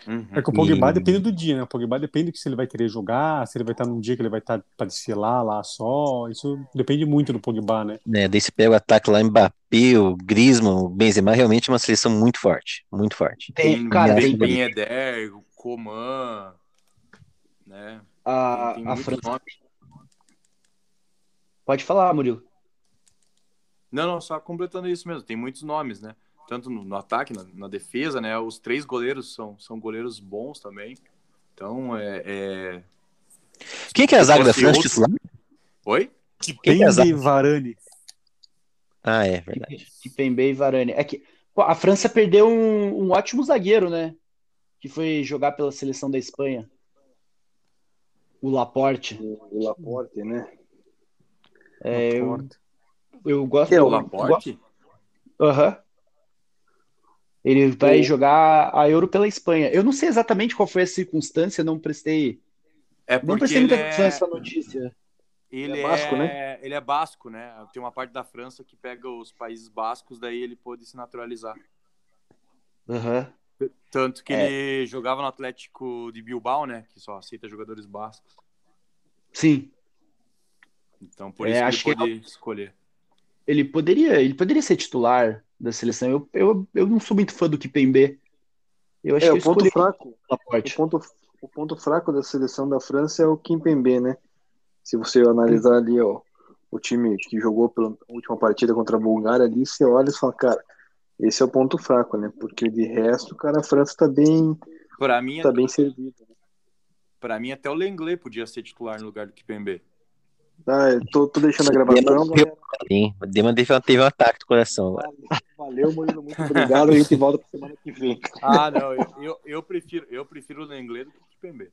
Speaker 2: Uhum. É que o Pogba e... depende do dia, né? O Pogba depende de se ele vai querer jogar, se ele vai estar num dia que ele vai estar para desfilar lá só. Isso depende muito do Pogba, né?
Speaker 7: É, daí você pega o ataque lá, Mbappé, o Griezmann, o Benzema, realmente é uma seleção muito forte, muito forte.
Speaker 6: Tem, cara, tem Ben Eder, o Coman, né?
Speaker 5: A, tem, tem a França... Pode falar, Murilo.
Speaker 6: Não, não, só completando isso mesmo. Tem muitos nomes, né? Tanto no, no ataque, na, na, defesa, né? Os três goleiros são, são goleiros bons também. Então, é. é...
Speaker 7: Quem que é a zaga da França titular?
Speaker 6: Oi?
Speaker 2: Kipembe é e Varane.
Speaker 7: Ah, é verdade.
Speaker 5: Kipembe e Varane. É que pô, a França perdeu um, um ótimo zagueiro, né? Que foi jogar pela seleção da Espanha. O Laporte.
Speaker 4: O Laporte, né?
Speaker 5: É, Laporte. Eu gosto
Speaker 6: que é o Laporte?
Speaker 5: Aham. Uhum. Ele vai o... jogar a Euro pela Espanha. Eu não sei exatamente qual foi a circunstância, não prestei.
Speaker 6: É
Speaker 5: não prestei muita atenção é... nessa notícia.
Speaker 6: Ele, é basco, né? Ele é basco, né? Tem uma parte da França que pega os países bascos, daí ele pôde se naturalizar.
Speaker 5: Uhum.
Speaker 6: Tanto que é. ele jogava no Atlético de Bilbao, né? Que só aceita jogadores bascos.
Speaker 5: Sim.
Speaker 6: Então, por é, isso que ele pode que escolher.
Speaker 5: Ele poderia, ele poderia ser titular da seleção. Eu, eu, eu não sou muito fã do Kipembe.
Speaker 4: Eu acho é, que o ponto fraco. O ponto, o ponto fraco da seleção da França é o Kimpembe, né? Se você analisar ali, ó, o time que jogou pela última partida contra a Bulgária ali, você olha e fala, cara, esse é o ponto fraco, né? Porque de resto, cara, a França tá bem,
Speaker 6: para mim,
Speaker 4: tá bem servida. Né?
Speaker 6: Para mim, até o Lenglet podia ser titular no lugar do Kipembe.
Speaker 4: Ah, eu tô, tô deixando a gravação.
Speaker 7: Sim, o Dema teve um ataque do coração.
Speaker 4: Valeu, valeu Murilo, muito obrigado. A gente volta pra semana que vem.
Speaker 6: Ah, não, eu, eu, eu prefiro, eu prefiro o Lenglet do que o Kipembe.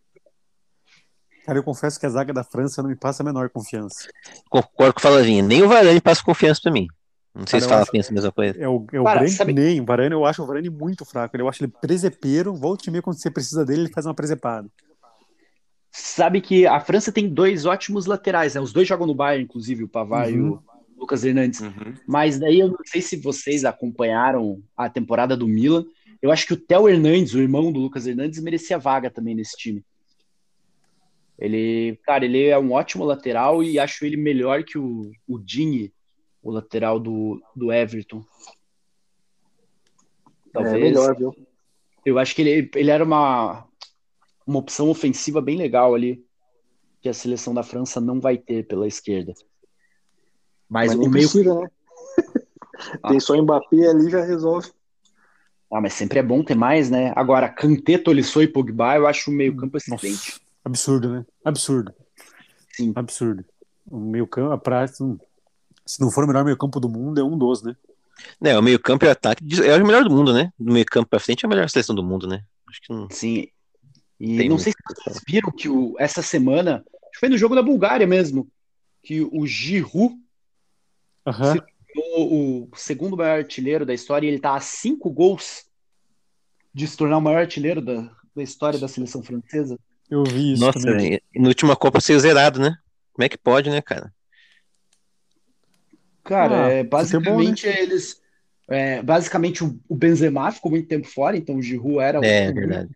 Speaker 2: Cara, eu confesso que a zaga da França não me passa a menor confiança.
Speaker 7: Concordo com o Falavinha. Nem o Varane passa confiança pra mim. Não sei Cara, se fala pensa a mesma coisa.
Speaker 2: É o, é o Cara, sabe... nem o Varane, eu acho o Varane muito fraco. Eu acho ele presepeiro, volte meio quando você precisa dele, ele faz uma presepada.
Speaker 5: Sabe que a França tem dois ótimos laterais, né? Os dois jogam no Bayern, inclusive, o Pavard uhum. e o Lucas Hernandes. Uhum. Mas daí eu não sei se vocês acompanharam a temporada do Milan. Eu acho que o Theo Hernandes, o irmão do Lucas Hernandes, merecia vaga também nesse time. Ele, cara, ele é um ótimo lateral e acho ele melhor que o, o Dini, o lateral do, do Everton.
Speaker 4: Talvez. É melhor, viu?
Speaker 5: Eu acho que ele, ele era uma, uma opção ofensiva bem legal ali, que a seleção da França não vai ter pela esquerda.
Speaker 4: Mas, mas o meio. Precisa, né? Tem só Mbappé ali já resolve.
Speaker 5: Ah, mas sempre é bom ter mais, né? Agora, Kanté, Tolisso e Pogba, eu acho o meio campo excelente.
Speaker 2: Absurdo, né? Absurdo.
Speaker 5: Sim.
Speaker 2: Absurdo. O meio campo, a prática, se não for o melhor meio campo do mundo, é um dos, né?
Speaker 7: É, o meio campo e o ataque é o melhor do mundo, né? Do meio campo pra frente é a melhor seleção do mundo, né?
Speaker 5: Acho que não... Sim. E Tem não sei se vocês viram que o, essa semana, acho que foi no jogo da Bulgária mesmo, que o Giroud
Speaker 2: uhum. se
Speaker 5: o segundo maior artilheiro da história e ele tá a cinco gols de se tornar o maior artilheiro da, da história da seleção francesa.
Speaker 2: Eu vi isso.
Speaker 7: Nossa, também. na última Copa saiu zerado, né? Como é que pode, né, cara?
Speaker 5: Cara, ah, é, basicamente bom, né? eles. É, basicamente o, o, Benzema ficou muito tempo fora, então o Giroud era
Speaker 7: é, um verdade.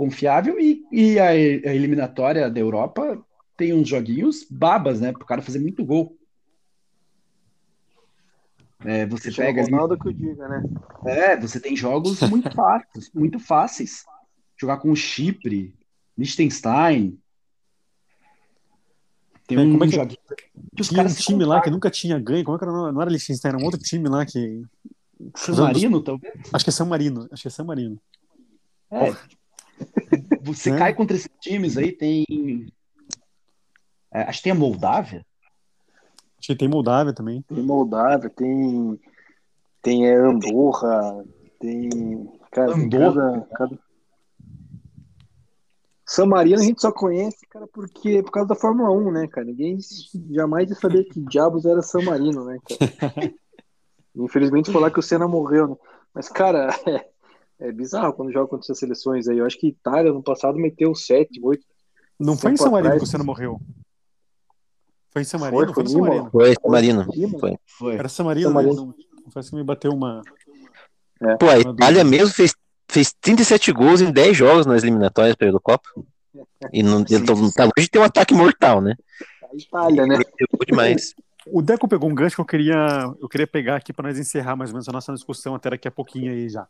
Speaker 5: Confiável e, e a, a, eliminatória da Europa tem uns joguinhos babas, né? Pro cara fazer muito gol. É, você Deixa pega.
Speaker 4: Ronaldo ali... que eu diga, né?
Speaker 5: É, você tem jogos muito fáceis, muito fáceis jogar com o Chipre, Liechtenstein.
Speaker 2: Tem é, um, como é que, que os tinha caras um time lá que nunca tinha ganho. Como é que era? Não era Liechtenstein, era um outro time lá que.
Speaker 5: San Marino, talvez?
Speaker 2: Acho que é São Marino. Acho que é São Marino.
Speaker 5: É. Você é. cai contra esses times aí, tem. É, acho que tem a Moldávia.
Speaker 2: Acho que tem Moldávia também.
Speaker 4: Tem Moldávia, tem. Tem Andorra, tem. Cara, Andorra. Cada, cada... San Marino a gente só conhece, cara, porque por causa da Fórmula 1, né, cara? Ninguém jamais ia saber que diabos era San Marino, né, cara? Infelizmente falar que o Senna morreu, né? Mas, cara, é, é bizarro quando joga contra essas seleções aí. Eu acho que Itália no passado meteu 7, 8.
Speaker 2: Não foi em San Marino que o Senna morreu. Foi em San Marino?
Speaker 7: Foi, foi,
Speaker 2: foi Marino.
Speaker 7: Foi, San Marino.
Speaker 2: Foi. foi. Era San Marino, San Marino. Né? Confesso que me bateu uma.
Speaker 7: É. Pô, a Itália mesmo fez fez 37 gols em 10 jogos nas eliminatórias para a Copa. E não, ele tá longe de ter um ataque mortal, né?
Speaker 4: A Itália, né?
Speaker 7: demais.
Speaker 2: O Deco pegou um gancho que eu queria, eu queria pegar aqui para nós encerrar mais ou menos a nossa discussão até daqui a pouquinho aí já.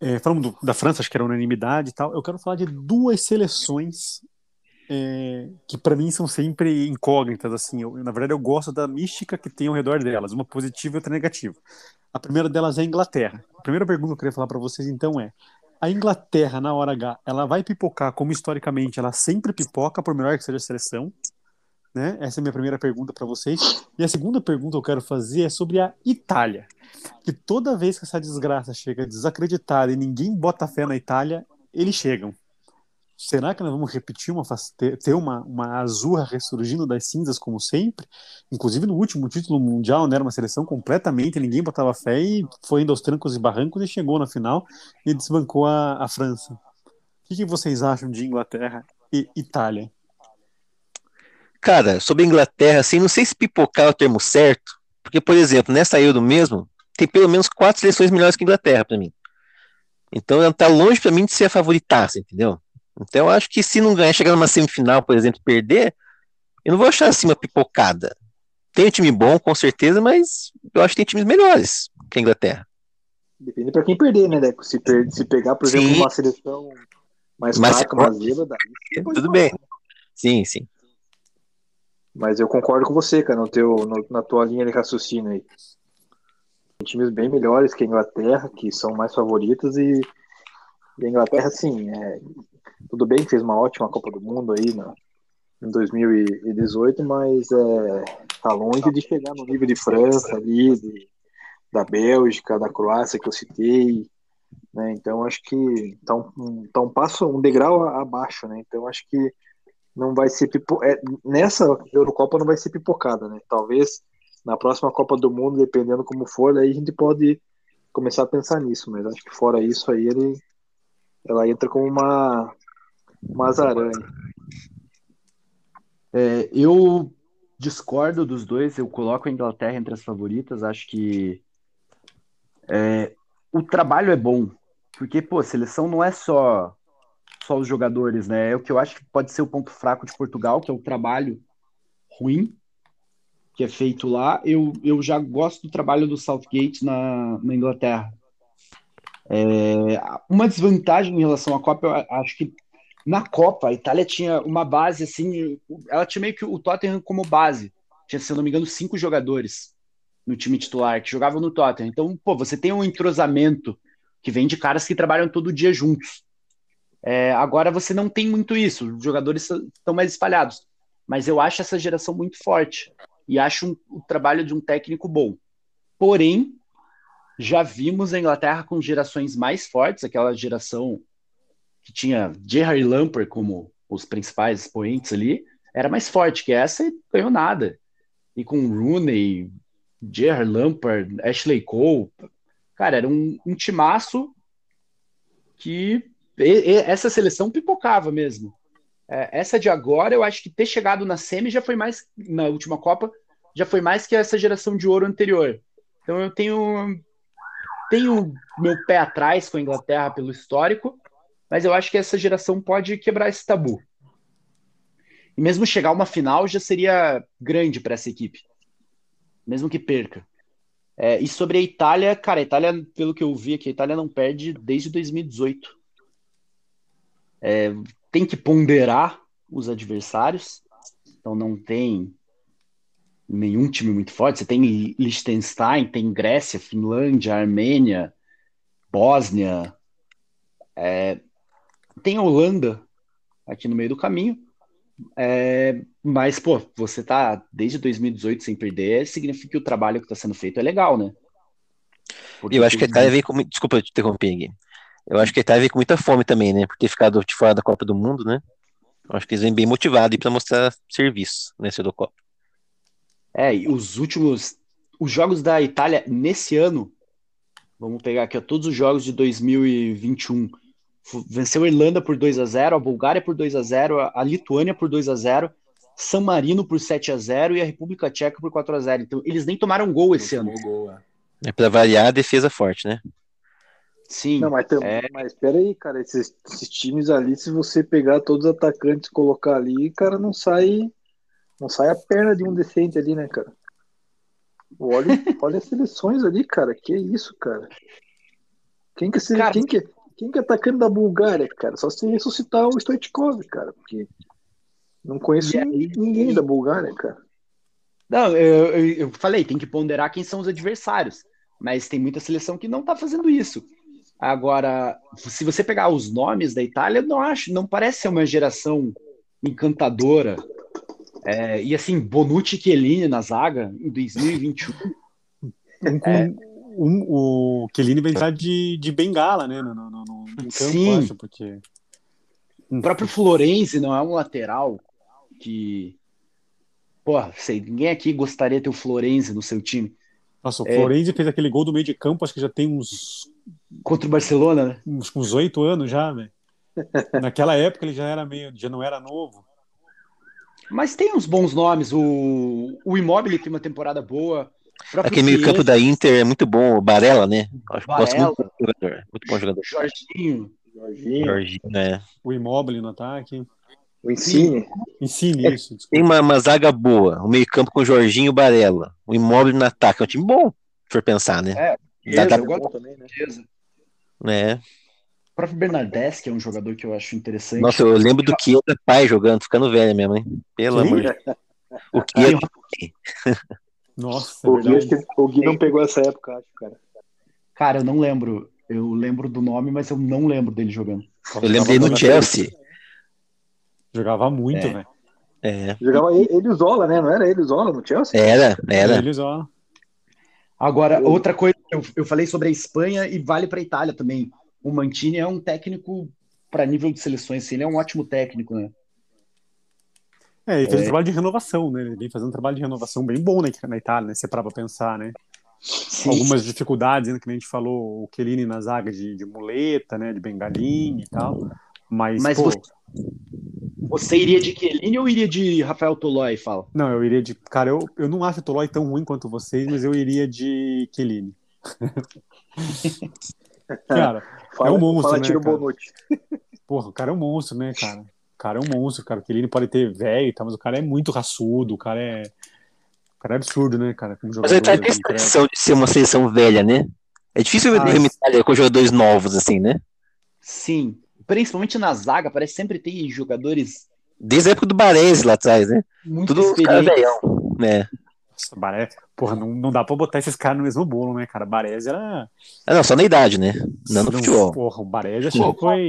Speaker 2: É, falando da França, acho que era unanimidade e tal. Eu quero falar de duas seleções é, que para mim são sempre incógnitas. Assim, eu, na verdade, eu gosto da mística que tem ao redor delas, uma positiva e outra negativa. A primeira delas é a Inglaterra. A primeira pergunta que eu queria falar para vocês então é: a Inglaterra na hora H, ela vai pipocar como historicamente ela sempre pipoca, por melhor que seja a seleção? Né? Essa é a minha primeira pergunta para vocês. E a segunda pergunta que eu quero fazer é sobre a Itália. Que toda vez que essa desgraça chega desacreditada e ninguém bota fé na Itália, eles chegam. Será que nós vamos repetir uma ter uma, uma Azurra ressurgindo das cinzas como sempre? Inclusive no último título mundial, né, era uma seleção completamente, ninguém botava fé e foi indo aos trancos e barrancos e chegou na final e desbancou a, a França. O que, que vocês acham de Inglaterra e Itália?
Speaker 7: Cara, sobre a Inglaterra, assim, não sei se pipocar é o termo certo, porque, por exemplo, nessa Euro mesmo, tem pelo menos quatro seleções melhores que a Inglaterra para mim. Então ela tá longe para mim de ser a favoritaça, entendeu? Então eu acho que se não ganhar, chegar numa semifinal, por exemplo, perder, eu não vou achar assim uma pipocada. Tem um time bom, com certeza, mas eu acho que tem times melhores que a Inglaterra.
Speaker 4: Depende para quem perder, né, Deco? Se, per se pegar, por exemplo, sim. uma seleção mais mas fraca, mais zebra, daí.
Speaker 7: Tudo bem. Sim, sim.
Speaker 4: Mas eu concordo com você, cara, no teu, no, na tua linha de raciocínio aí. Times bem melhores que a Inglaterra, que são mais favoritos, e, e a Inglaterra, sim, é, tudo bem que fez uma ótima Copa do Mundo aí né, em 2018, mas é, tá longe de chegar no nível de França ali, de, da Bélgica, da Croácia que eu citei, né? Então acho que tá um, tá um passo, um degrau abaixo, né? Então acho que não vai ser pipo... É, nessa Eurocopa não vai ser pipocada, né? Talvez na próxima Copa do Mundo, dependendo como for, aí a gente pode começar a pensar nisso, mas acho que fora isso aí ele ela entra como uma uma.
Speaker 5: É, eu discordo dos dois, eu coloco a Inglaterra entre as favoritas, acho que é, o trabalho é bom, porque, pô, seleção não é só só os jogadores, né? É o que eu acho que pode ser o ponto fraco de Portugal, que é o trabalho ruim que é feito lá. Eu, eu já gosto do trabalho do Southgate na, na Inglaterra. É, uma desvantagem em relação à Copa, eu acho que na Copa a Itália tinha uma base assim, ela tinha meio que o Tottenham como base. Tinha, se eu não me engano, cinco jogadores no time titular que jogavam no Tottenham. Então, pô, você tem um entrosamento que vem de caras que trabalham todo dia juntos. É, agora você não tem muito isso, os jogadores estão mais espalhados. Mas eu acho essa geração muito forte e acho um, o trabalho de um técnico bom. Porém, já vimos a Inglaterra com gerações mais fortes, aquela geração que tinha Gerard Lampard como os principais expoentes ali, era mais forte que essa e ganhou nada. E com Rooney, Gerard Lampard, Ashley Cole, cara, era um, um timaço que essa seleção pipocava mesmo. É, essa de agora, eu acho que ter chegado na semi já foi mais, na última Copa, já foi mais que essa geração de ouro anterior. Então eu tenho, tenho meu pé atrás com a Inglaterra pelo histórico, mas eu acho que essa geração pode quebrar esse tabu. E mesmo chegar uma final já seria grande para essa equipe, mesmo que perca. É, e sobre a Itália, cara, a Itália, pelo que eu vi aqui, a Itália não perde desde 2018. É, tem que ponderar os adversários, então não tem nenhum time muito forte. Você tem Liechtenstein, tem Grécia, Finlândia, Armênia, Bósnia, é, tem Holanda aqui no meio do caminho. É, mas, pô, você tá desde 2018 sem perder, significa que o trabalho que está sendo feito é legal, né?
Speaker 7: Porque eu acho que a Itália veio com. Desculpa eu te interromper aqui. Eu acho que a Itália veio com muita fome também, né? Por ter ficado de fora da Copa do Mundo, né? Eu acho que eles vêm bem motivados para mostrar serviço nesse do Copa.
Speaker 5: É, e os últimos. Os jogos da Itália nesse ano, vamos pegar aqui ó, todos os jogos de 2021 venceu a Irlanda por 2 a 0 a Bulgária por 2 a 0 a Lituânia por 2 a 0 San Marino por 7 a 0 e a República Tcheca por 4 a 0 Então, eles nem tomaram gol esse ano. Gol,
Speaker 7: é. é para variar a defesa forte, né?
Speaker 4: Sim. Não, mas, tem, é... mas espera aí, cara, esses, esses, times ali, se você pegar todos os atacantes e colocar ali, cara, não sai não sai a perna de um decente ali, né, cara? Olha, olha as seleções ali, cara. Que isso, cara? Quem que, se, cara, quem que, quem que é atacante da Bulgária, cara? Só se ressuscitar o Stoichkov, cara, porque não conheço aí, ninguém da Bulgária, cara.
Speaker 5: Não, eu, eu, eu, falei, tem que ponderar quem são os adversários, mas tem muita seleção que não tá fazendo isso. Agora, se você pegar os nomes da Itália, eu não acho, não parece ser uma geração encantadora. É, e assim, Bonucci e Chiellini na zaga em 2021.
Speaker 2: é, um, o Chiellini vai entrar de, de bengala, né, no, no, no, no campo, Sim. acho, porque...
Speaker 5: O próprio Florenzi não é um lateral que... Pô, sei, ninguém aqui gostaria de ter o Florenzi no seu time.
Speaker 2: Nossa, o é... Florenzi fez aquele gol do meio de campo, acho que já tem uns...
Speaker 5: Contra o Barcelona, né?
Speaker 2: Uns oito anos já, velho. Naquela época ele já era meio, já não era novo.
Speaker 5: Mas tem uns bons nomes. O, o Immobile tem uma temporada boa.
Speaker 7: Aquele meio campo da Inter é muito bom, o Barella, né? Acho Barella, gosto muito do jogador. Muito bom jogador.
Speaker 5: Jorginho.
Speaker 4: Jorginho.
Speaker 7: Jorginho, é.
Speaker 2: O Immobile no ataque.
Speaker 4: O Insigne.
Speaker 2: Insigne,
Speaker 7: é,
Speaker 2: isso.
Speaker 7: Tem uma, uma, zaga boa, o meio campo com o Jorginho e o Barella. O Immobile no ataque. É um time bom, se for pensar, né?
Speaker 5: É, Eu gosto também, né?
Speaker 7: É.
Speaker 5: O próprio Bernardes, que é um jogador que eu acho interessante.
Speaker 7: Nossa, eu lembro do que da pai jogando, ficando velho mesmo, hein? Pelo Sim. amor de Deus. O que é...
Speaker 2: Nossa,
Speaker 4: o, Gui, o Gui não pegou essa época, acho, cara.
Speaker 5: Cara, eu não lembro. Eu lembro do nome, mas eu não lembro dele jogando.
Speaker 7: Eu lembro dele no Chelsea.
Speaker 2: Jogava muito,
Speaker 7: é.
Speaker 2: velho.
Speaker 7: É.
Speaker 4: Jogava ele Zola, né? Não era ele Zola no Chelsea?
Speaker 7: Era, era.
Speaker 2: Ele Zola.
Speaker 5: Agora, outra coisa, eu, eu falei sobre a Espanha e vale para a Itália também. O Mantini é um técnico para nível de seleções, assim, ele é um ótimo técnico, né?
Speaker 2: É, ele fez é. um trabalho de renovação, né? Ele vem fazendo um trabalho de renovação bem bom né, na Itália, né? Você para pra pensar, né? Sim. Algumas dificuldades, né, que a gente falou, o Chiellini na zaga de, de muleta, né? De bengalinha e tal. Mas,
Speaker 5: Mas
Speaker 2: pô...
Speaker 5: você, você iria de Chiellini ou iria de Rafael Tolói, fala?
Speaker 2: Não, eu iria de... Cara, eu, eu não acho o Tolói tão ruim quanto vocês, mas eu iria de Chiellini. cara, fala, é um monstro,
Speaker 4: fala
Speaker 2: né,
Speaker 4: tiro
Speaker 2: cara?
Speaker 4: Bonucci.
Speaker 2: Porra, o cara é um monstro, né, cara? O cara é um monstro, cara. O Chiellini pode ter velho, tá, mas o cara é muito raçudo, o cara é... O cara é absurdo, né, cara? Como
Speaker 7: mas ele tá tem essa tradição de ser uma seleção velha, né? É difícil ver ah, uma Itália com jogadores novos, assim, né?
Speaker 5: Sim. Principalmente na zaga, parece sempre ter jogadores.
Speaker 7: Desde a época do Baresi lá atrás, né?
Speaker 5: Muito
Speaker 7: Tudo os caras velhão, né?
Speaker 2: Nossa, Baresi, porra, não, não dá pra botar esses caras no mesmo bolo, né, cara? Baresi era.
Speaker 7: Ah, não, só na idade, né? Não no futebol.
Speaker 2: Porra, o Baresi acho que foi.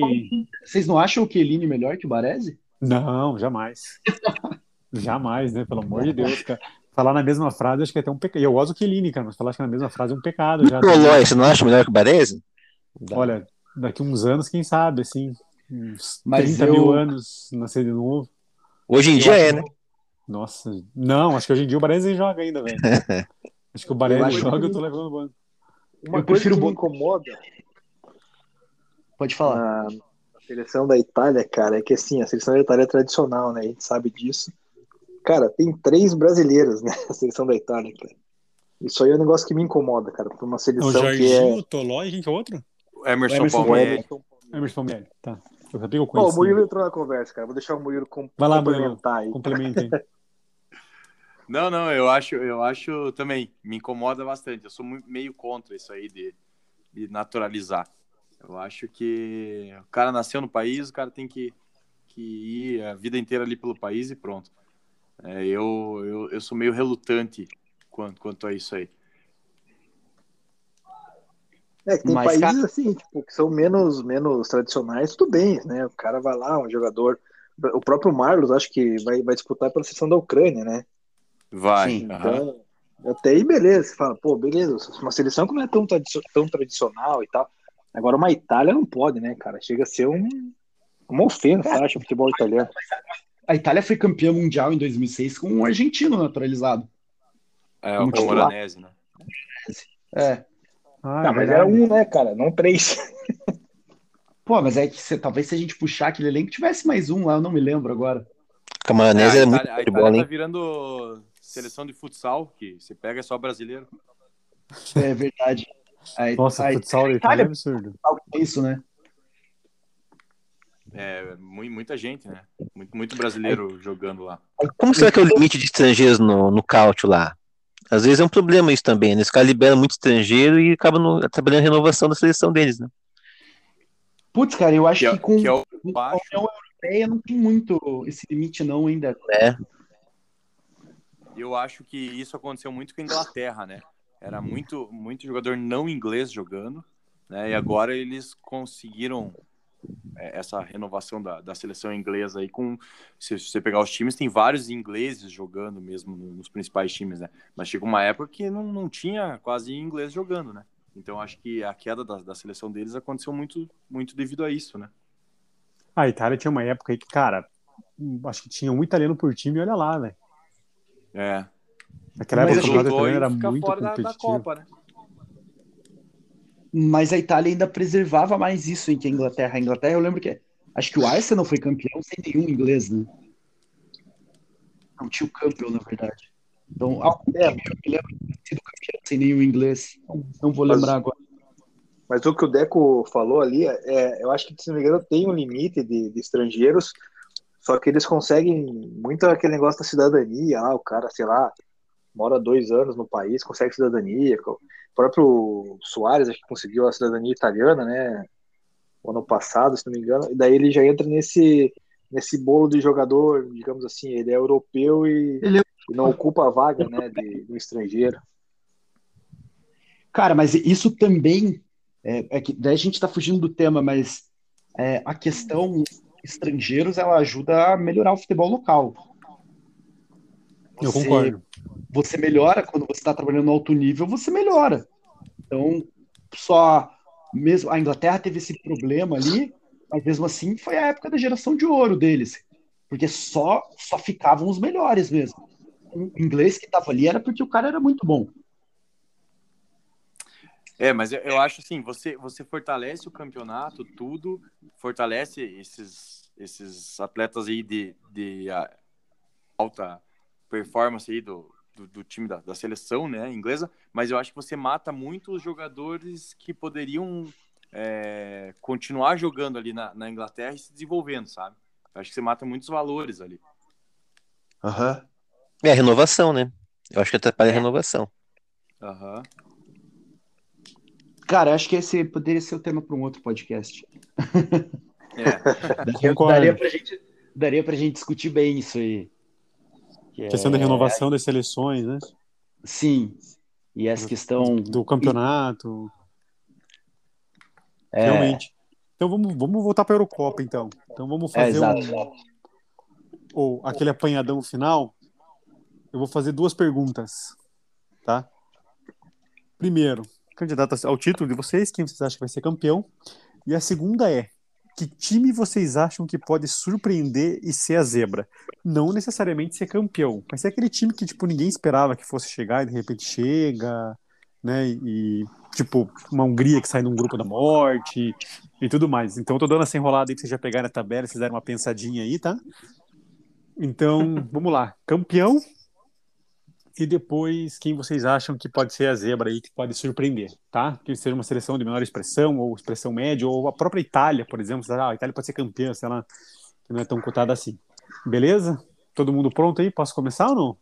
Speaker 5: Vocês não acham o Chiellini melhor que o Baresi?
Speaker 2: Não, jamais. jamais, né? Pelo amor de Deus, cara. Falar na mesma frase, acho que é até um pecado. Eu gosto do Chiellini, cara, mas falar que na mesma frase é um pecado. Já,
Speaker 7: Lói, você não acha melhor que o Baresi?
Speaker 2: Olha, daqui uns anos, quem sabe, assim, uns
Speaker 5: Mas
Speaker 2: 30
Speaker 5: eu-
Speaker 2: mil anos nascer de novo.
Speaker 7: Hoje em dia é, né?
Speaker 2: Nossa, não, acho que hoje em dia o Baresi joga ainda, velho. Acho que o
Speaker 4: Eu
Speaker 2: Baresi joga
Speaker 4: que-
Speaker 2: e eu tô levando o banco.
Speaker 4: Uma
Speaker 5: Eu
Speaker 4: coisa que me incomoda
Speaker 5: Pode falar.
Speaker 4: na, na seleção da Itália, cara, é que assim, a seleção da Itália é tradicional, né? A gente sabe disso. Cara, tem três brasileiros, né? A seleção da Itália, cara. Isso aí é um negócio que me incomoda, cara. Pra uma
Speaker 2: O
Speaker 4: seleção que é.
Speaker 2: Jorginho, o Tolói, quem que é outro?
Speaker 6: Emerson,
Speaker 5: Emerson
Speaker 6: Palmieri.
Speaker 2: Emerson Palmieri, tá. Eu sabia que eu
Speaker 4: Ó, o
Speaker 2: conhecia.
Speaker 4: Murilo entrou na conversa, cara. Vou deixar o Murilo com...
Speaker 2: Vai lá, Murilo.
Speaker 4: complementar aí.
Speaker 2: Complementa aí.
Speaker 6: Não, não, eu acho, eu acho também, me incomoda bastante. Eu sou meio contra isso aí de, de naturalizar. Eu acho que o cara nasceu no país, o cara tem que, que ir a vida inteira ali pelo país e pronto. É, eu, eu, eu sou meio relutante quanto, quanto a isso aí.
Speaker 4: É, que tem
Speaker 5: Mas,
Speaker 4: países
Speaker 5: cara-
Speaker 4: assim, tipo, que são menos, menos tradicionais, tudo bem, né? O cara vai lá, um jogador. O próprio Marlos, acho que vai, vai disputar pela seleção da Ucrânia, né?
Speaker 6: Vai.
Speaker 5: Sim.
Speaker 4: Então, até aí, beleza. Você fala, pô, beleza, uma seleção que não é tão, tradicio- tão tradicional e tal. Agora, uma Itália não pode, né, cara? Chega a ser um, uma ofensa, acho, o futebol italiano.
Speaker 5: A Itália foi campeã mundial em 2006 com um argentino naturalizado.
Speaker 6: É, o. Moranese, né?
Speaker 5: É.
Speaker 2: Ah,
Speaker 4: Não,
Speaker 2: é
Speaker 4: mas era um, né, cara? Não três.
Speaker 5: Pô, mas é que se- talvez se a gente puxar aquele elenco tivesse mais um lá, eu não me lembro agora.
Speaker 7: Camaronese
Speaker 6: É,
Speaker 7: é,
Speaker 6: a
Speaker 7: muito
Speaker 6: a Itália tá virando seleção de futsal, que você pega só brasileiro.
Speaker 5: É verdade. A,
Speaker 2: Nossa,
Speaker 5: a,
Speaker 2: futsal da Itália é absurdo.
Speaker 5: é isso, né?
Speaker 6: É, mu- muita gente, né? Muito, muito brasileiro jogando lá.
Speaker 7: Como será que é o limite de estrangeiros no, no caute lá? Às vezes é um problema isso também, né? Os caras liberam muito estrangeiro e acabam no, atrapalhando a renovação da seleção deles, né?
Speaker 5: Putz, cara, eu acho
Speaker 6: Que
Speaker 5: que,
Speaker 6: é,
Speaker 5: com
Speaker 6: que é
Speaker 5: com a. União Europeia não tem muito esse limite não ainda.
Speaker 7: É.
Speaker 6: Eu acho que isso aconteceu muito com a Inglaterra, né? Era muito, muito jogador não inglês jogando, né? E agora eles conseguiram essa renovação da, da seleção inglesa aí com se você pegar os times tem vários ingleses jogando mesmo no- nos principais times, né? Mas chegou uma época que não, não tinha quase inglês jogando, né? Então acho que a queda da, da seleção deles aconteceu muito, muito devido a isso, né?
Speaker 2: A Itália tinha uma época aí que, cara, acho que tinha um italiano por time olha lá, velho.
Speaker 6: É.
Speaker 2: Naquela
Speaker 5: Mas
Speaker 2: época o campeonato italiano era muito
Speaker 6: fora da, da
Speaker 2: competitivo.
Speaker 6: Copa, né?
Speaker 5: Mas a Itália ainda preservava mais isso em que a Inglaterra. A Inglaterra, eu lembro que acho que o Arsenal foi campeão sem nenhum inglês, né? Não, tio Campbell, na verdade. Então, é. eu me lembro de ter sido campeão sem nenhum inglês. Não, vou lembrar agora.
Speaker 4: Mas o que o Deco falou ali, é, eu acho que, se não me engano, tem um limite de, de estrangeiros, só que eles conseguem muito aquele negócio da cidadania, lá, o cara, sei lá, mora dois anos no país, consegue cidadania. O próprio Soares, acho que conseguiu a cidadania italiana, né? O ano passado, se não me engano. E daí ele já entra nesse, nesse bolo de jogador, digamos assim, ele é europeu e, é... e não ocupa a vaga, né, de, do estrangeiro.
Speaker 5: Cara, mas isso também é, é que daí a gente está fugindo do tema, mas é, a questão estrangeiros ela ajuda a melhorar o futebol local.
Speaker 2: Você, Eu concordo.
Speaker 5: Você melhora quando você está trabalhando no alto nível, você melhora. Então, só mesmo a Inglaterra teve esse problema ali, mas mesmo assim foi a época da geração de ouro deles, porque só só ficavam os melhores mesmo. O inglês que estava ali era porque o cara era muito bom.
Speaker 6: É, mas eu, eu, acho assim, você, você fortalece o campeonato, tudo, fortalece esses, esses atletas aí de, de alta performance aí do, do, do time da, da, seleção, né, inglesa, mas eu acho que você mata muito os jogadores que poderiam é, continuar jogando ali na, na, Inglaterra e se desenvolvendo, sabe? Eu acho que você mata muitos valores ali.
Speaker 5: Aham. Uhum.
Speaker 7: É a renovação, né? Eu acho que atrapalha é. a renovação.
Speaker 6: Aham. Uhum.
Speaker 5: Cara, acho que esse poderia ser o tema para um outro podcast.
Speaker 6: É.
Speaker 5: daria, daria, pra gente, daria pra gente discutir bem isso aí.
Speaker 2: Que questão é... da renovação das seleções, né?
Speaker 5: Sim. E essa questão.
Speaker 2: Do campeonato. É... Realmente. Então vamos, vamos voltar para a Eurocopa, então. Então vamos é, fazer um. Ou aquele apanhadão final. Eu vou fazer duas perguntas. Tá? Primeiro, candidato ao título de vocês, quem vocês acham que vai ser campeão? E a segunda é: que time vocês acham que pode surpreender e ser a zebra? Não necessariamente ser campeão, mas ser aquele time que tipo ninguém esperava que fosse chegar e de repente chega, né? E tipo uma Hungria que sai num grupo da morte e tudo mais. Então eu tô dando essa enrolada aí pra vocês já pegarem a tabela, vocês deram uma pensadinha aí, tá? Então, vamos lá. Campeão e depois quem vocês acham que pode ser a zebra aí, que pode surpreender, tá? Que seja uma seleção de menor expressão, ou expressão média, ou a própria Itália, por exemplo. Ah, a Itália pode ser campeã, sei lá, que não é tão cotada assim. Beleza? Todo mundo pronto aí? Posso começar ou não?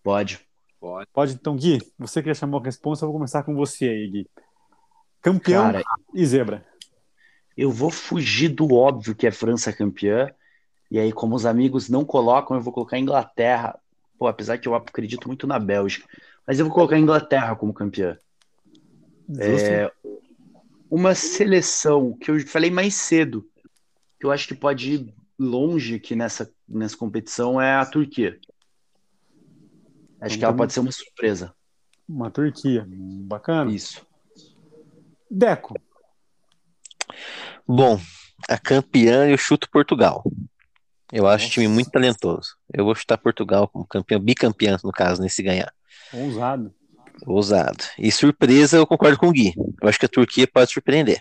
Speaker 5: Pode.
Speaker 6: Pode.
Speaker 2: Pode, então, Gui, você que já chamou a resposta, eu vou começar com você aí, Gui. Campeão Cara, e zebra.
Speaker 5: Eu vou fugir do óbvio que é França campeã, e aí, como os amigos não colocam, eu vou colocar Inglaterra Pô, apesar que eu acredito muito na Bélgica. Mas eu vou colocar a Inglaterra como campeã. É, uma seleção que eu falei mais cedo, que eu acho que pode ir longe aqui nessa, nessa competição, é a Turquia. Acho que ela pode ser uma surpresa.
Speaker 2: Uma Turquia. Bacana.
Speaker 5: Isso.
Speaker 2: Deco.
Speaker 7: Bom, a campeã eu chuto Portugal. Eu acho o time muito talentoso. Eu vou chutar Portugal como campeão, bicampeão, no caso, nesse ganhar.
Speaker 2: Ousado.
Speaker 7: Ousado. E surpresa, eu concordo com o Gui. Eu acho que a Turquia pode surpreender.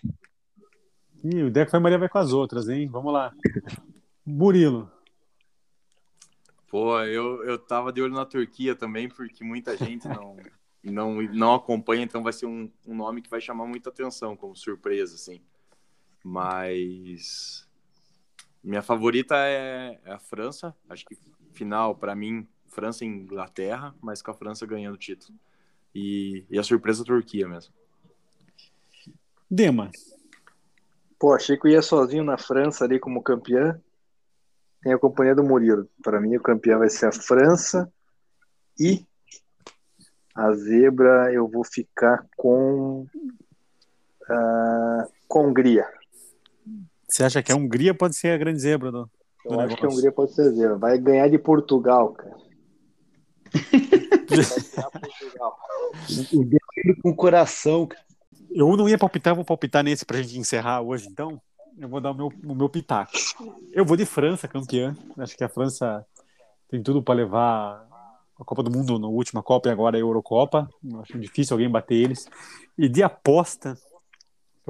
Speaker 2: Ih, o Deco vai Maria vai com as outras, hein? Vamos lá. Murilo.
Speaker 6: Pô, eu, eu tava de olho na Turquia também, porque muita gente não, não, não acompanha, então vai ser um, um nome que vai chamar muita atenção como surpresa, assim. Mas minha favorita é, é a França. Acho que final, para mim, França e Inglaterra, mas com a França ganhando o título. E, e a surpresa a Turquia mesmo.
Speaker 2: Dema.
Speaker 4: Pô, achei que eu ia sozinho na França ali como campeã. Tem a companhia do Murilo. Para mim, o campeão vai ser a França. E a zebra eu vou ficar com. Uh, com a Hungria.
Speaker 2: Você acha que a Hungria pode ser a grande zebra do, do
Speaker 4: Eu negócio? acho que a Hungria pode ser a zebra. Vai ganhar de Portugal, cara.
Speaker 5: Portugal. com o coração.
Speaker 2: Eu não ia palpitar, vou palpitar nesse pra gente encerrar hoje, então. Eu vou dar o meu, o meu pitaco. Eu vou de França, campeã. Acho que a França tem tudo para levar a Copa do Mundo na última Copa e agora a Eurocopa. Acho difícil alguém bater eles. E de aposta,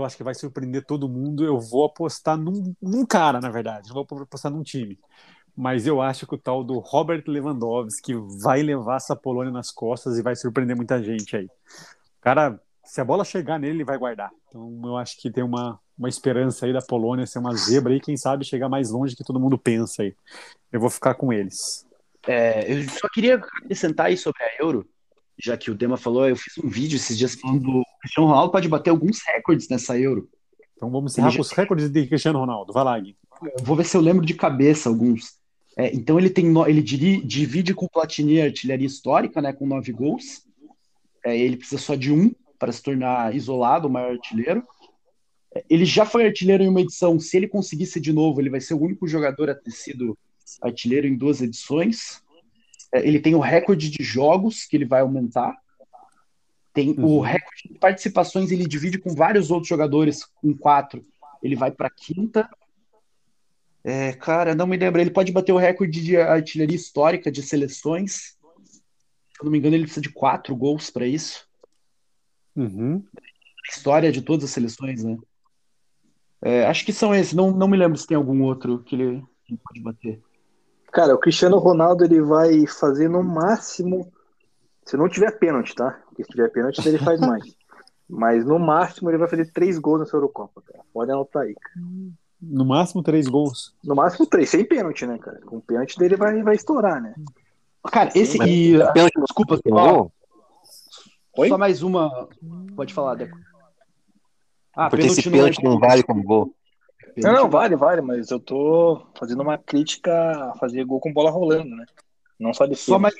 Speaker 2: eu acho que vai surpreender todo mundo. Eu vou apostar num, num cara, na verdade. Não vou apostar num time. Mas eu acho que o tal do Robert Lewandowski vai levar essa Polônia nas costas e vai surpreender muita gente aí. Cara, se a bola chegar nele, ele vai guardar. Então eu acho que tem uma, uma esperança aí da Polônia ser uma zebra aí, quem sabe chegar mais longe que todo mundo pensa aí. Eu vou ficar com eles.
Speaker 5: É, eu só queria acrescentar aí sobre a Euro, já que o Dema falou, eu fiz um vídeo esses dias falando do Cristiano Ronaldo pode bater alguns recordes nessa Euro.
Speaker 2: Então vamos encerrar com os recordes de Cristiano Ronaldo. Vai lá, Gui.
Speaker 5: Vou ver se eu lembro de cabeça alguns. É, então ele tem ele divide com o Platini a artilharia histórica, né, com nove gols. É, ele precisa só de um para se tornar isolado o maior artilheiro. É, ele já foi artilheiro em uma edição. Se ele conseguisse de novo, ele vai ser o único jogador a ter sido artilheiro em duas edições. É, ele tem o recorde de jogos que ele vai aumentar. Tem uhum. o recorde de participações, ele divide com vários outros jogadores, com quatro. Ele vai para quinta. É, cara, não me lembro. Ele pode bater o recorde de artilharia histórica de seleções. Se eu não me engano, ele precisa de quatro gols para isso.
Speaker 2: Uhum.
Speaker 5: História de todas as seleções, né? É, acho que são esses. Não, não me lembro se tem algum outro que ele, que ele pode bater.
Speaker 4: Cara, o Cristiano Ronaldo ele vai fazer no máximo, se não tiver pênalti, tá? Porque se tiver pênalti ele faz mais. Mas no máximo ele vai fazer três gols nessa Eurocopa, cara. Pode anotar aí, cara.
Speaker 2: No máximo três gols.
Speaker 4: No máximo três, sem pênalti, né, cara? Com pênalti dele vai, vai estourar, né?
Speaker 5: Cara, esse. E, desculpa, só, Oi? só mais uma. Pode falar, Deco.
Speaker 7: Ah, Porque pênalti esse pênalti não, não vale como gol.
Speaker 4: Não, não, vale, vale, mas eu tô fazendo uma crítica a fazer gol com bola rolando, né? Não só de cima.
Speaker 5: Só mais,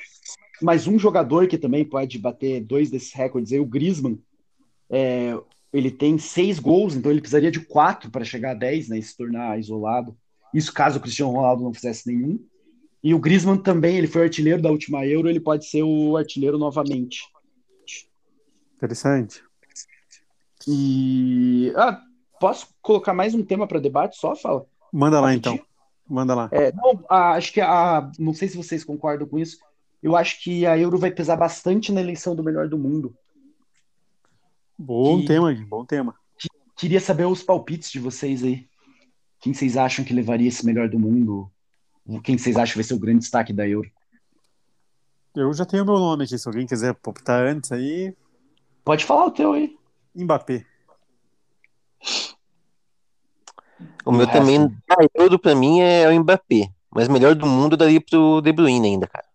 Speaker 5: mais um jogador que também pode bater dois desses recordes aí, o Griezmann. É, ele tem seis gols, então ele precisaria de quatro para chegar a dez, né? E se tornar isolado. Isso caso o Cristiano Ronaldo não fizesse nenhum. E o Griezmann também, ele foi artilheiro da última Euro, ele pode ser o artilheiro novamente.
Speaker 2: Interessante.
Speaker 5: E. Ah, Posso colocar mais um tema para debate só, fala?
Speaker 2: Manda lá então. Manda lá.
Speaker 5: É, não, a, acho que a, não sei se vocês concordam com isso. Eu acho que a Euro vai pesar bastante na eleição do melhor do mundo.
Speaker 2: Bom tema, bom tema.
Speaker 5: Queria saber os palpites de vocês aí. Quem vocês acham que levaria esse melhor do mundo? Quem vocês acham que vai ser o grande destaque da Euro?
Speaker 2: Eu já tenho meu nome aqui, se alguém quiser palpitar antes aí.
Speaker 5: Pode falar o teu aí.
Speaker 2: Mbappé.
Speaker 7: O meu também, tudo pra mim é o Mbappé. Mas melhor do mundo daria pro De Bruyne ainda, cara.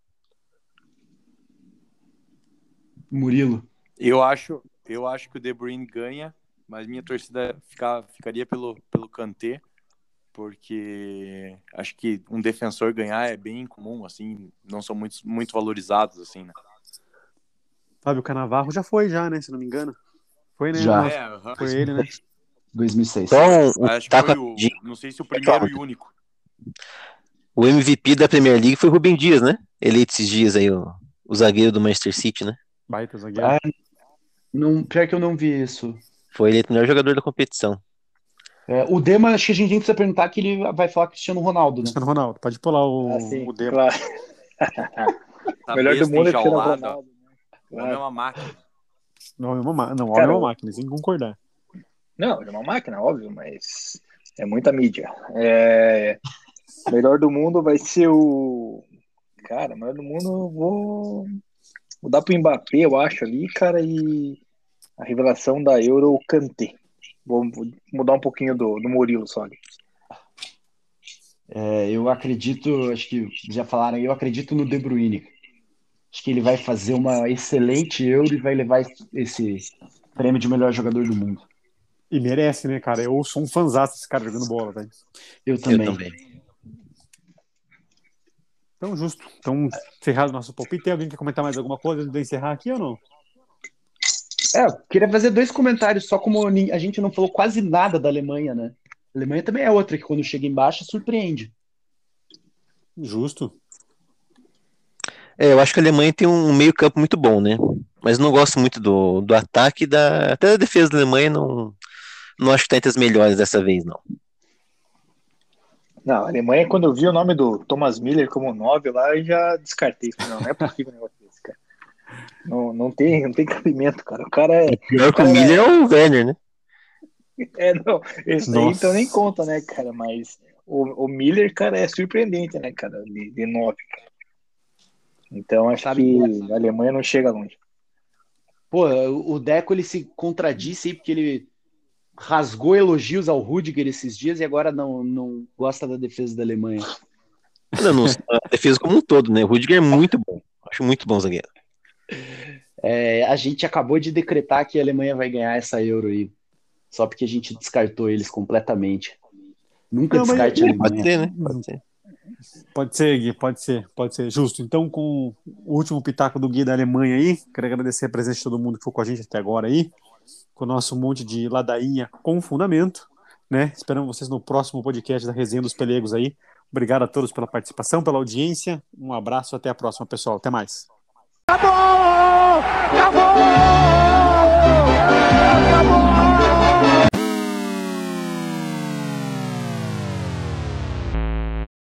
Speaker 5: Murilo.
Speaker 6: Eu acho, eu acho que o De Bruyne ganha, mas minha torcida fica, ficaria pelo, pelo Kanté, porque acho que um defensor ganhar é bem comum, assim, não são muito, muito valorizados, assim, né?
Speaker 2: Fábio Canavarro já foi, já, né? Se não me engano. Foi, né?
Speaker 5: Já.
Speaker 2: É, foi ele, né?
Speaker 5: 2006.
Speaker 7: Então,
Speaker 6: Acho que foi o, não sei se o primeiro e único.
Speaker 7: O MVP da Premier League foi o Rubem Dias, né? Eleito esses dias aí, o, o zagueiro do Manchester City, né?
Speaker 2: Baita zagueiro.
Speaker 5: Ah, não, pior que eu não vi isso.
Speaker 7: Foi eleito o melhor jogador da competição.
Speaker 5: É, o Dema, acho que a gente precisa perguntar que ele vai falar Cristiano Ronaldo, né?
Speaker 2: Cristiano Ronaldo, pode pular o,
Speaker 4: Ah, sim,
Speaker 2: o Dema.
Speaker 4: claro.
Speaker 6: Tá
Speaker 4: Melhor do mundo é Cristiano Ronaldo.
Speaker 6: O homem é uma máquina.
Speaker 2: Não, é uma, ma- não, homem é uma
Speaker 4: o-
Speaker 2: máquina, sem concordar.
Speaker 4: Não, ele é uma máquina, óbvio, mas é muita mídia. É... Melhor do mundo vai ser o. Cara, melhor do mundo eu vou mudar pro Mbappé, eu acho, ali, cara, e a revelação da Euro, Kanté. Vou vou mudar um pouquinho do, do Murilo só ali.
Speaker 5: É, eu acredito, acho que já falaram, eu acredito no De Bruyne. Acho que ele vai fazer uma excelente Euro e vai levar esse prêmio de melhor jogador do mundo.
Speaker 2: E merece, né, cara? Eu sou um fãzaço desse cara jogando bola, velho.
Speaker 5: Eu também.
Speaker 7: Eu também.
Speaker 2: Então, justo. Então, encerrado o nosso palpite. Tem alguém que quer comentar mais alguma coisa antes de encerrar aqui ou não?
Speaker 5: É, eu queria fazer dois comentários, só como a gente não falou quase nada da Alemanha, né? A Alemanha também é outra que quando chega embaixo surpreende.
Speaker 2: Justo.
Speaker 7: É, eu acho que a Alemanha tem um meio campo muito bom, né? Mas não gosto muito do, do ataque, da, até da defesa da Alemanha não, não acho que tá entre as melhores dessa vez, não.
Speaker 4: Não, a Alemanha, quando eu vi o nome do Thomas Miller como 9 lá, eu já descartei. Falei, Não, não é possível um negócio desse, cara. Não, não, tem, não tem cabimento, cara. O cara é.
Speaker 7: Pior que o Miller é o Werner, né?
Speaker 4: É, não. Esse aí
Speaker 2: Nossa.
Speaker 4: então nem conta, né, cara? Mas o, o Miller, cara, é surpreendente, né, cara, de, de nove. Então acho Sabe, que a Alemanha não chega longe.
Speaker 5: Pô, o Deco ele se contradisse aí porque ele rasgou elogios ao Rudiger esses dias e agora não, não gosta da defesa da Alemanha.
Speaker 7: Não, não, a defesa como um todo, né? O Rudiger é muito bom. Acho muito bom zagueiro.
Speaker 5: É, a gente acabou de decretar que a Alemanha vai ganhar essa Euro aí. Só porque a gente descartou eles completamente. Nunca não, descarte a Alemanha.
Speaker 7: Pode ser, né? Pode ser.
Speaker 2: Pode ser, Gui, pode ser, pode ser. Justo. Então, com o último pitaco do Gui da Alemanha aí, quero agradecer a presença de todo mundo que ficou com a gente até agora aí, com o nosso monte de ladainha com fundamento, né? Esperamos vocês no próximo podcast da Resenha dos Pelegos aí. Obrigado a todos pela participação, pela audiência. Um abraço, até a próxima, pessoal. Até mais. Acabou! Acabou! Acabou!